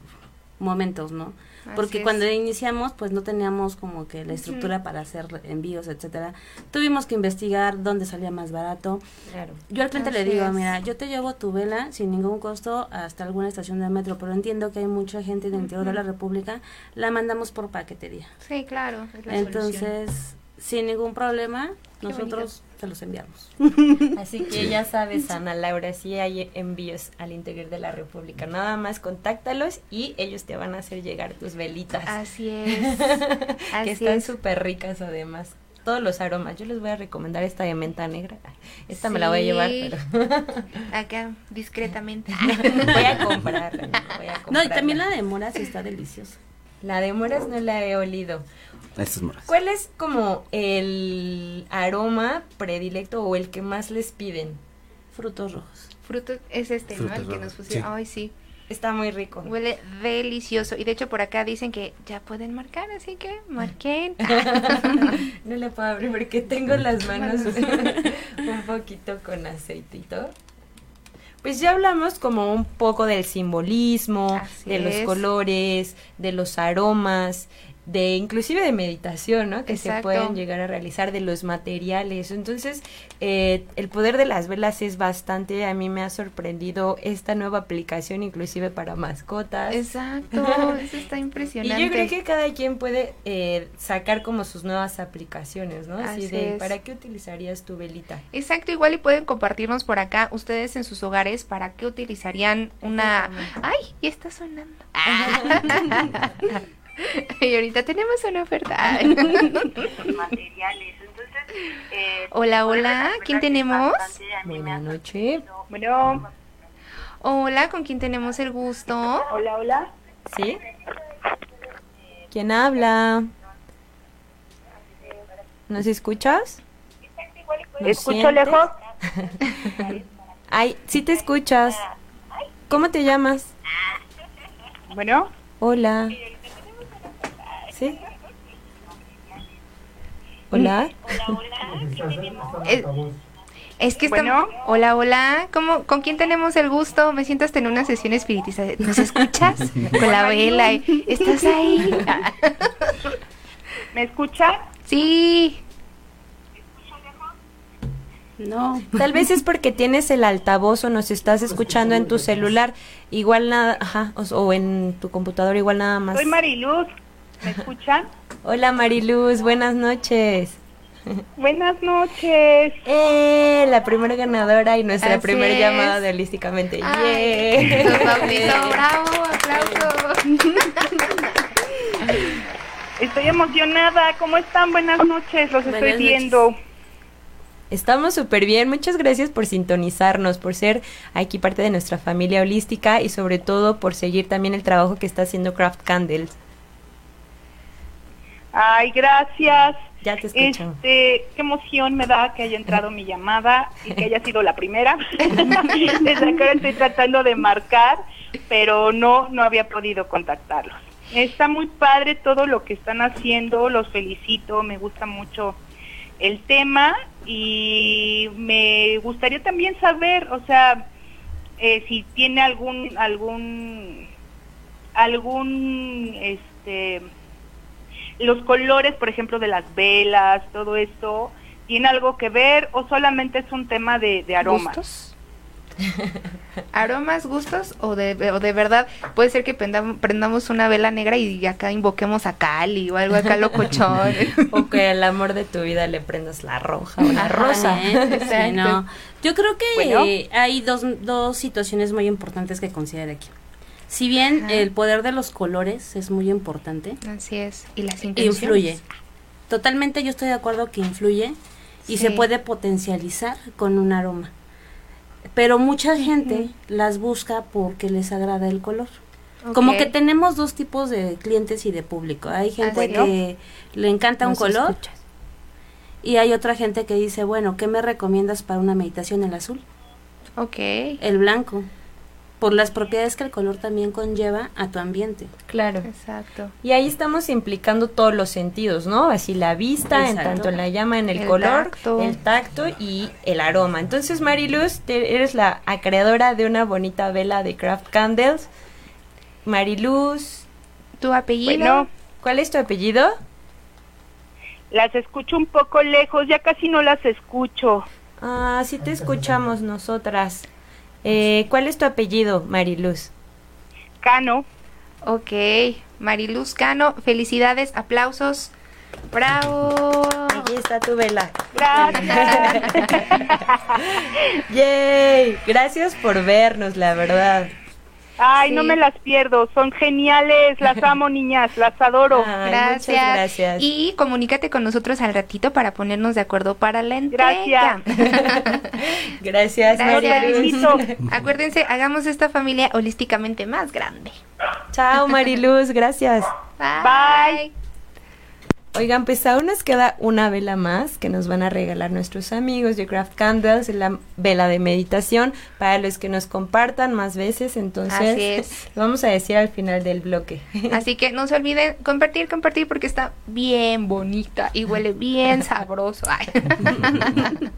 momentos, ¿no? Porque cuando iniciamos, pues no teníamos como que la estructura para hacer envíos, etcétera. Tuvimos que investigar dónde salía más barato. Claro. Yo al cliente le digo, mira, yo te llevo tu vela sin ningún costo hasta alguna estación de metro, pero entiendo que hay mucha gente dentro de la República, la mandamos por paquetería. Sí, claro. Entonces, sin ningún problema, nosotros se los enviamos. [LAUGHS] Así que ya sabes, Ana Laura, si hay envíos al interior de la República. Nada más contáctalos y ellos te van a hacer llegar tus velitas. Así [LAUGHS] es. que están súper ricas además. Todos los aromas. Yo les voy a recomendar esta de menta negra. Esta me la voy a llevar, pero... [LAUGHS] Acá, discretamente. voy a comprarla. No, y también la de moras está deliciosa. La de moras no la he olido. ¿Cuál es como el aroma predilecto o el que más les piden? Frutos rojos. Frutos, es este, ¿no? El que nos pusieron. Ay, sí. Está muy rico. Huele delicioso. Y de hecho por acá dicen que ya pueden marcar, así que marquen. [LAUGHS] [LAUGHS] no le puedo abrir porque tengo las manos [LAUGHS] un poquito con aceitito. Pues ya hablamos como un poco del simbolismo, de los colores, de los aromas de inclusive de meditación, ¿no? Que se pueden llegar a realizar de los materiales. Entonces, eh, el poder de las velas es bastante, a mí me ha sorprendido esta nueva aplicación, inclusive para mascotas. Exacto, [LAUGHS] eso está impresionante. Y yo creo que cada quien puede eh, sacar como sus nuevas aplicaciones, ¿no? Así, de, ¿para qué utilizarías tu velita? Exacto, igual y pueden compartirnos por acá, ustedes en sus hogares, ¿para qué utilizarían una... ¡Ay! Y está sonando. [LAUGHS] [LAUGHS] y ahorita tenemos una oferta. [LAUGHS] materiales. Entonces, eh, hola, hola, ¿quién tenemos? Buenas noches. Bueno. Hola, ¿con quién tenemos el gusto? Hola, hola. ¿Sí? ¿Quién habla? ¿Nos escuchas? ¿Escucho lejos? [LAUGHS] Ay, sí te escuchas. ¿Cómo te llamas? Bueno. Hola. ¿Sí? Hola. Hola, hola. Eh, es que estamos... Hola, hola. ¿Cómo, ¿Con quién tenemos el gusto? Me siento hasta en una sesión espiritista. ¿Nos escuchas? [LAUGHS] Con la vela. ¿Estás ahí? [LAUGHS] ¿Me escucha? Sí. No. Tal vez es porque tienes el altavoz o nos estás escuchando en tu celular, igual nada, ajá, o, en tu computadora igual nada más. Soy Mariluz, ¿me escuchan? Hola Mariluz, buenas noches. Buenas noches. Eh, la primera ganadora y nuestra primera llamada de Holísticamente. Yeah. [LAUGHS] bravo, aplauso. Estoy emocionada. ¿Cómo están? Buenas noches, los estoy viendo. Estamos súper bien. Muchas gracias por sintonizarnos, por ser aquí parte de nuestra familia holística y sobre todo por seguir también el trabajo que está haciendo Craft Candles. Ay, gracias. Ya te escucho. Este, qué emoción me da que haya entrado mi llamada y que haya sido la primera. [LAUGHS] Desde acá estoy tratando de marcar, pero no, no había podido contactarlos. Está muy padre todo lo que están haciendo, los felicito, me gusta mucho el tema y me gustaría también saber, o sea, eh, si tiene algún algún algún este los colores, por ejemplo, de las velas, todo esto, ¿tiene algo que ver o solamente es un tema de, de aromas? ¿Gustos? [LAUGHS] aromas, gustos o de, o de verdad puede ser que prendamos, una vela negra y acá invoquemos a Cali o algo acá locochón. [LAUGHS] O que al amor de tu vida le prendas la roja o la rosa. [LAUGHS] no. yo creo que hay dos, dos situaciones muy importantes que considerar aquí si bien el poder de los colores es muy importante. Así es. Y las Influye. Totalmente yo estoy de acuerdo que influye y se puede potencializar con un aroma. Pero mucha gente las busca porque les agrada el color. Como que tenemos dos tipos de clientes y de público. Hay ah, gente que le encanta un color y hay otra gente que dice, bueno, ¿qué me recomiendas para una meditación? El azul. Ok. El blanco por las propiedades que el color también conlleva a tu ambiente. Claro. Exacto. Y ahí estamos implicando todos los sentidos, ¿no? Así la vista, en tanto en la llama, en el, color, el tacto y el aroma. Entonces, Mariluz, eres la creadora de una bonita vela de Craft Candles. Mariluz. ¿Tu apellido? ¿Cuál es tu apellido? Las escucho un poco lejos, ya casi no las escucho. Ah, sí te escuchamos nosotras. Eh, ¿Cuál es tu apellido, Mariluz? Cano. Ok, Mariluz Cano, felicidades, aplausos. ¡Bravo! Aquí está tu vela. Gracias. [LAUGHS] ¡Yay! Gracias por vernos, la verdad. Ay, no me las pierdo, son geniales, las [LAUGHS] amo niñas, las adoro. gracias. gracias. Y comunícate con nosotros al ratito para ponernos de acuerdo para la entrega. Gracias. [LAUGHS] gracias. [LAUGHS] Acuérdense, hagamos esta familia holísticamente más grande. Chao Mariluz, gracias. Bye. Oigan, pues aún nos queda una vela más que nos van a regalar nuestros amigos de Craft Candles, la vela de meditación, para los que nos compartan más veces, entonces [LAUGHS] lo vamos a decir al final del bloque. [LAUGHS] Así que no se olviden compartir, compartir porque está bien bonita y huele bien sabroso. [LAUGHS]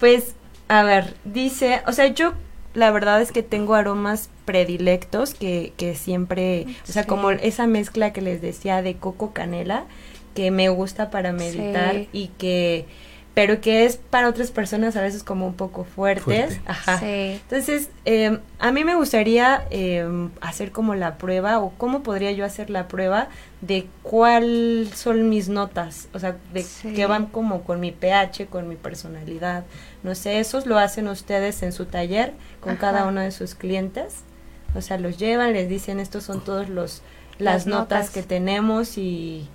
pues, a ver, dice, o sea, yo la verdad es que tengo aromas predilectos que, que siempre, o sea, como esa mezcla que les decía de coco canela, que me gusta para meditar y que pero que es para otras personas a veces como un poco fuertes. Ajá. Entonces, eh, a mí me gustaría eh, hacer como la prueba, o cómo podría yo hacer la prueba de cuál son mis notas, o sea, de que van como con mi pH, con mi personalidad. No sé, esos lo hacen ustedes en su taller con cada uno de sus clientes. O sea, los llevan, les dicen, estos son todos los las, notas que tenemos y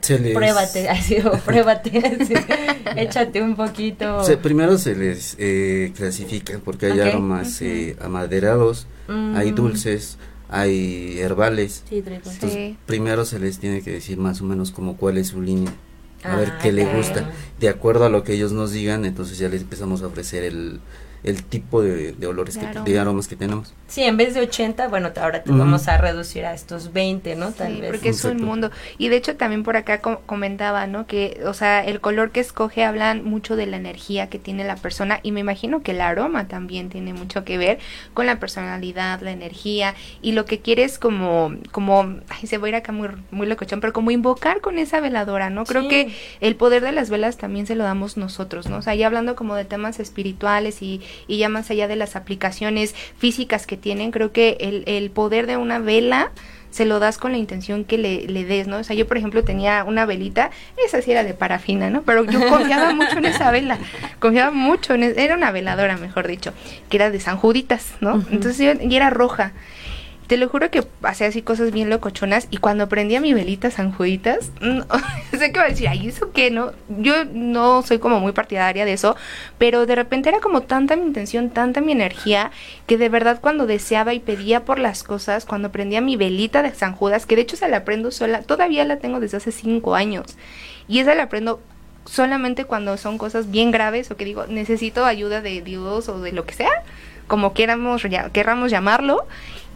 Pruébate, [LAUGHS] así, o pruébate, [LAUGHS] échate un poquito. primero se les eh, clasifica porque hay aromas eh, amaderados, hay mm. dulces, hay herbales. Sí, primero se les tiene que decir más o menos como cuál es su línea. A ver ah, qué le gusta. De acuerdo a lo que ellos nos digan, entonces ya les empezamos a ofrecer el, el tipo de, olores, que, de aromas que tenemos. Sí, en vez de 80, bueno, ahora te vamos a reducir a estos 20, ¿no? Tal vez. porque es un mundo. Y de hecho también por acá comentaba, ¿no? Que, o sea, el color que escoge hablan mucho de la energía que tiene la persona y me imagino que el aroma también tiene mucho que ver con la personalidad, la energía y lo que quieres como, como, ay, se va a ir acá muy, muy locochón, pero como invocar con esa veladora, ¿no? Creo que el poder de las velas también se lo damos nosotros, ¿no? O sea, ya hablando como de temas espirituales y y ya más allá de las aplicaciones físicas que tienen, creo que el, el poder de una vela se lo das con la intención que le, le, des, ¿no? O sea, yo, por ejemplo, tenía una velita, esa sí era de parafina, ¿no? Pero yo confiaba mucho en esa vela, confiaba mucho en, era una veladora, mejor dicho, que era de San Juditas, ¿no? Entonces, yo, y era roja. Te lo juro que hacía así cosas bien locochonas y cuando prendía mi velita sanjuditas, [LAUGHS] no, sé qué va a decir, ay, ¿eso qué? No, yo no soy como muy partidaria de eso, pero de repente era como tanta mi intención, tanta mi energía, que de verdad cuando deseaba y pedía por las cosas, cuando prendía mi velita de San Judas, que de hecho se la prendo sola, todavía la tengo desde hace cinco años, y esa la prendo solamente cuando son cosas bien graves o que digo, necesito ayuda de Dios o de lo que sea, como queramos, queramos llamarlo,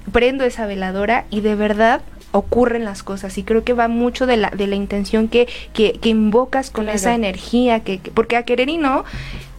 prendo esa veladora y de verdad ocurren las cosas. Y creo que va mucho de la, de la intención que, que, invocas con esa energía que, porque a querer y no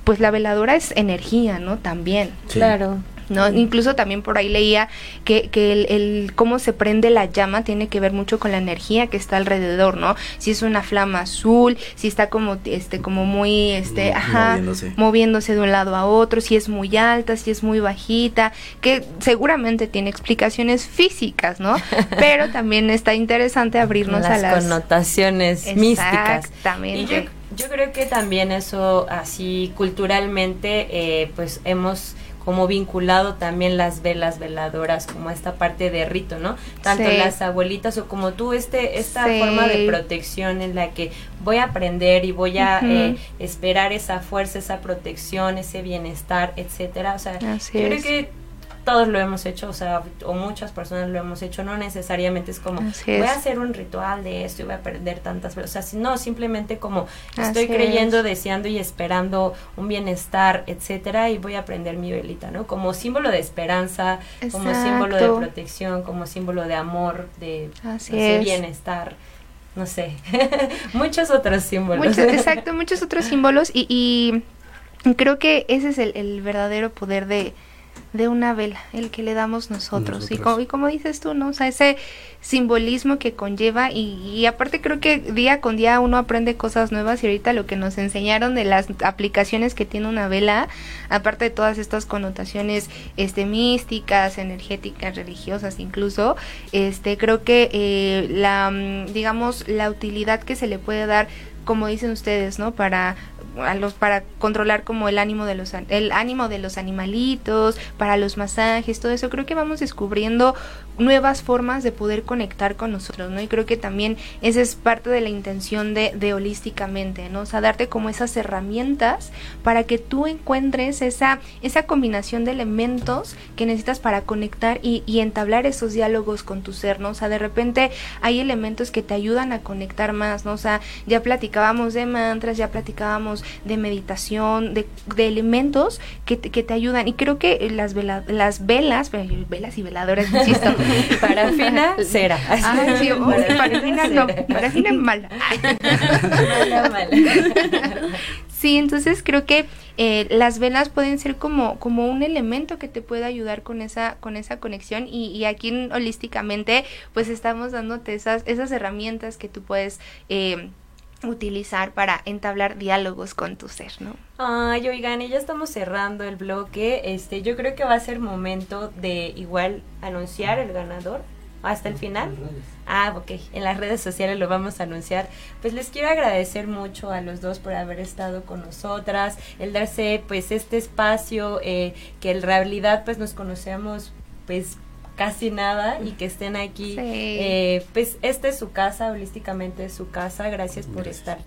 pues la veladora es energía no también. Claro ¿no? Incluso también por ahí leía que, que el, el, cómo se prende la llama tiene que ver mucho con la energía que está alrededor, ¿no? Si es una flama azul, si está como este como muy este, ajá, moviéndose. moviéndose de un lado a otro, si es muy alta, si es muy bajita, que seguramente tiene explicaciones físicas, ¿no? [LAUGHS] Pero también está interesante abrirnos a las connotaciones místicas. Exactamente. Yo, yo, creo que también eso así culturalmente eh, pues hemos como vinculado también las velas veladoras, como esta parte de rito, ¿no? Tanto las abuelitas o como tú, este, esta forma de protección en la que voy a aprender y voy a eh, esperar esa fuerza, esa protección, ese bienestar, etcétera. O sea, creo que todos lo hemos hecho, o sea, o muchas personas lo hemos hecho, no necesariamente es como, voy a hacer un ritual de esto y voy a perder tantas, o sea, no, simplemente como estoy creyendo, deseando y esperando un bienestar, etcétera, y voy a prender mi velita, ¿no? Como símbolo de esperanza, como símbolo de protección, como símbolo de amor, de bienestar no sé, [LAUGHS] muchos otros símbolos. [LAUGHS] exacto, muchos otros símbolos y, y creo que ese es el verdadero poder de, de una vela, el que le damos nosotros. Y, como, y como dices tú, ¿no? O sea, ese simbolismo que conlleva y, aparte creo que día con día uno aprende cosas nuevas y ahorita lo que nos enseñaron de las aplicaciones que tiene una vela, aparte de todas estas connotaciones este místicas, energéticas, religiosas incluso, este creo que eh, la mm, digamos la utilidad que se le puede dar como dicen ustedes, ¿no? Para a los para controlar como el ánimo de los el ánimo de los animalitos, para los masajes, todo eso, creo que vamos descubriendo nuevas formas de poder conectar con nosotros, ¿no? Y creo que también esa es parte de la intención de, de holísticamente, ¿no? O sea, darte como esas herramientas para que tú encuentres esa, esa combinación de elementos que necesitas para conectar y, y entablar esos diálogos con tu ser, ¿no? O sea, de repente hay elementos que te ayudan a conectar más, ¿no? O sea, ya platicábamos de mantras, ya platicábamos de meditación, de, de elementos que te, que te ayudan. Y creo que las, vela, las velas, velas y veladoras, insisto, [LAUGHS] [LAUGHS] parafina, cera. Ay, sí, parafina no, parafina mala. mala, [LAUGHS] mala. Sí, entonces creo que eh, las velas pueden ser como, como un elemento que te puede ayudar con esa, con esa conexión y, y aquí holísticamente pues estamos dándote esas, esas herramientas que tú puedes eh, utilizar para entablar diálogos con tu ser, ¿no? Ay, oigan, ya estamos cerrando el bloque. Este, yo creo que va a ser momento de igual anunciar el ganador hasta el final. Ah, ok, en las redes sociales lo vamos a anunciar. Pues les quiero agradecer mucho a los dos por haber estado con nosotras, el darse pues este espacio, eh, que en realidad pues nos conocemos pues casi nada y que estén aquí. Eh, pues esta es su casa, holísticamente es su casa. Gracias por estar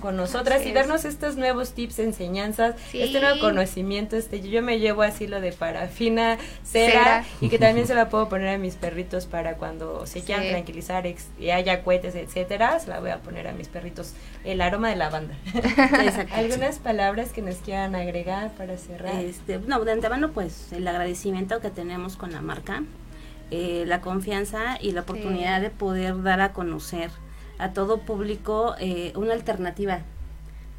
con nosotras y darnos estos nuevos tips, enseñanzas, este nuevo conocimiento. Este, yo me llevo así lo de parafina, cera, y que también se la puedo poner a mis perritos para cuando se quieran tranquilizar y haya cohetes, etcétera, se la voy a poner a mis perritos. El aroma de lavanda. [LAUGHS] ¿Algunas palabras que nos quieran agregar para cerrar? Este, no, de antemano pues el agradecimiento que tenemos con la marca, eh, la confianza y la oportunidad de poder dar a conocer a todo público eh, una alternativa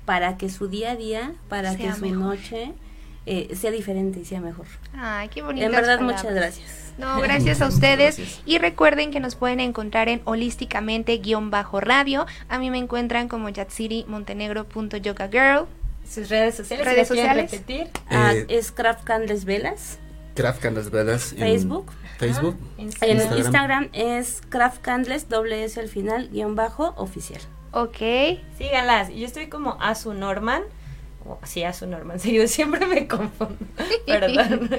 para que su día a día, para que su noche eh, sea diferente y sea mejor. Ay, qué bonito. En verdad, muchas gracias. No, gracias a [LAUGHS] ustedes. Y recuerden que nos pueden encontrar en holísticamente-radio. A mí me encuentran como yatsirimontenegro.yogagirl. Sus redes sociales. Redes sociales. repetir. Ah, eh, es Craft Candles Velas. Craft Candles Velas. Facebook. Facebook. en Instagram. es Craft Candles, doble S al final, guion bajo, oficial. Ok. Síganlas. Yo estoy como Asu Norman. O, sí, Asu Norman. [LAUGHS] Yo siempre me confundo. [LAUGHS] Perdón.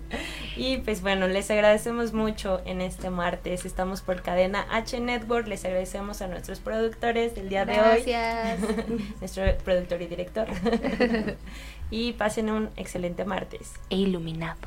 [LAUGHS] y pues bueno, les agradecemos mucho en este martes. Estamos por cadena H Network. Les agradecemos a nuestros productores del día de hoy. Gracias. Nuestro productor y director. y pasen un excelente martes. E iluminado.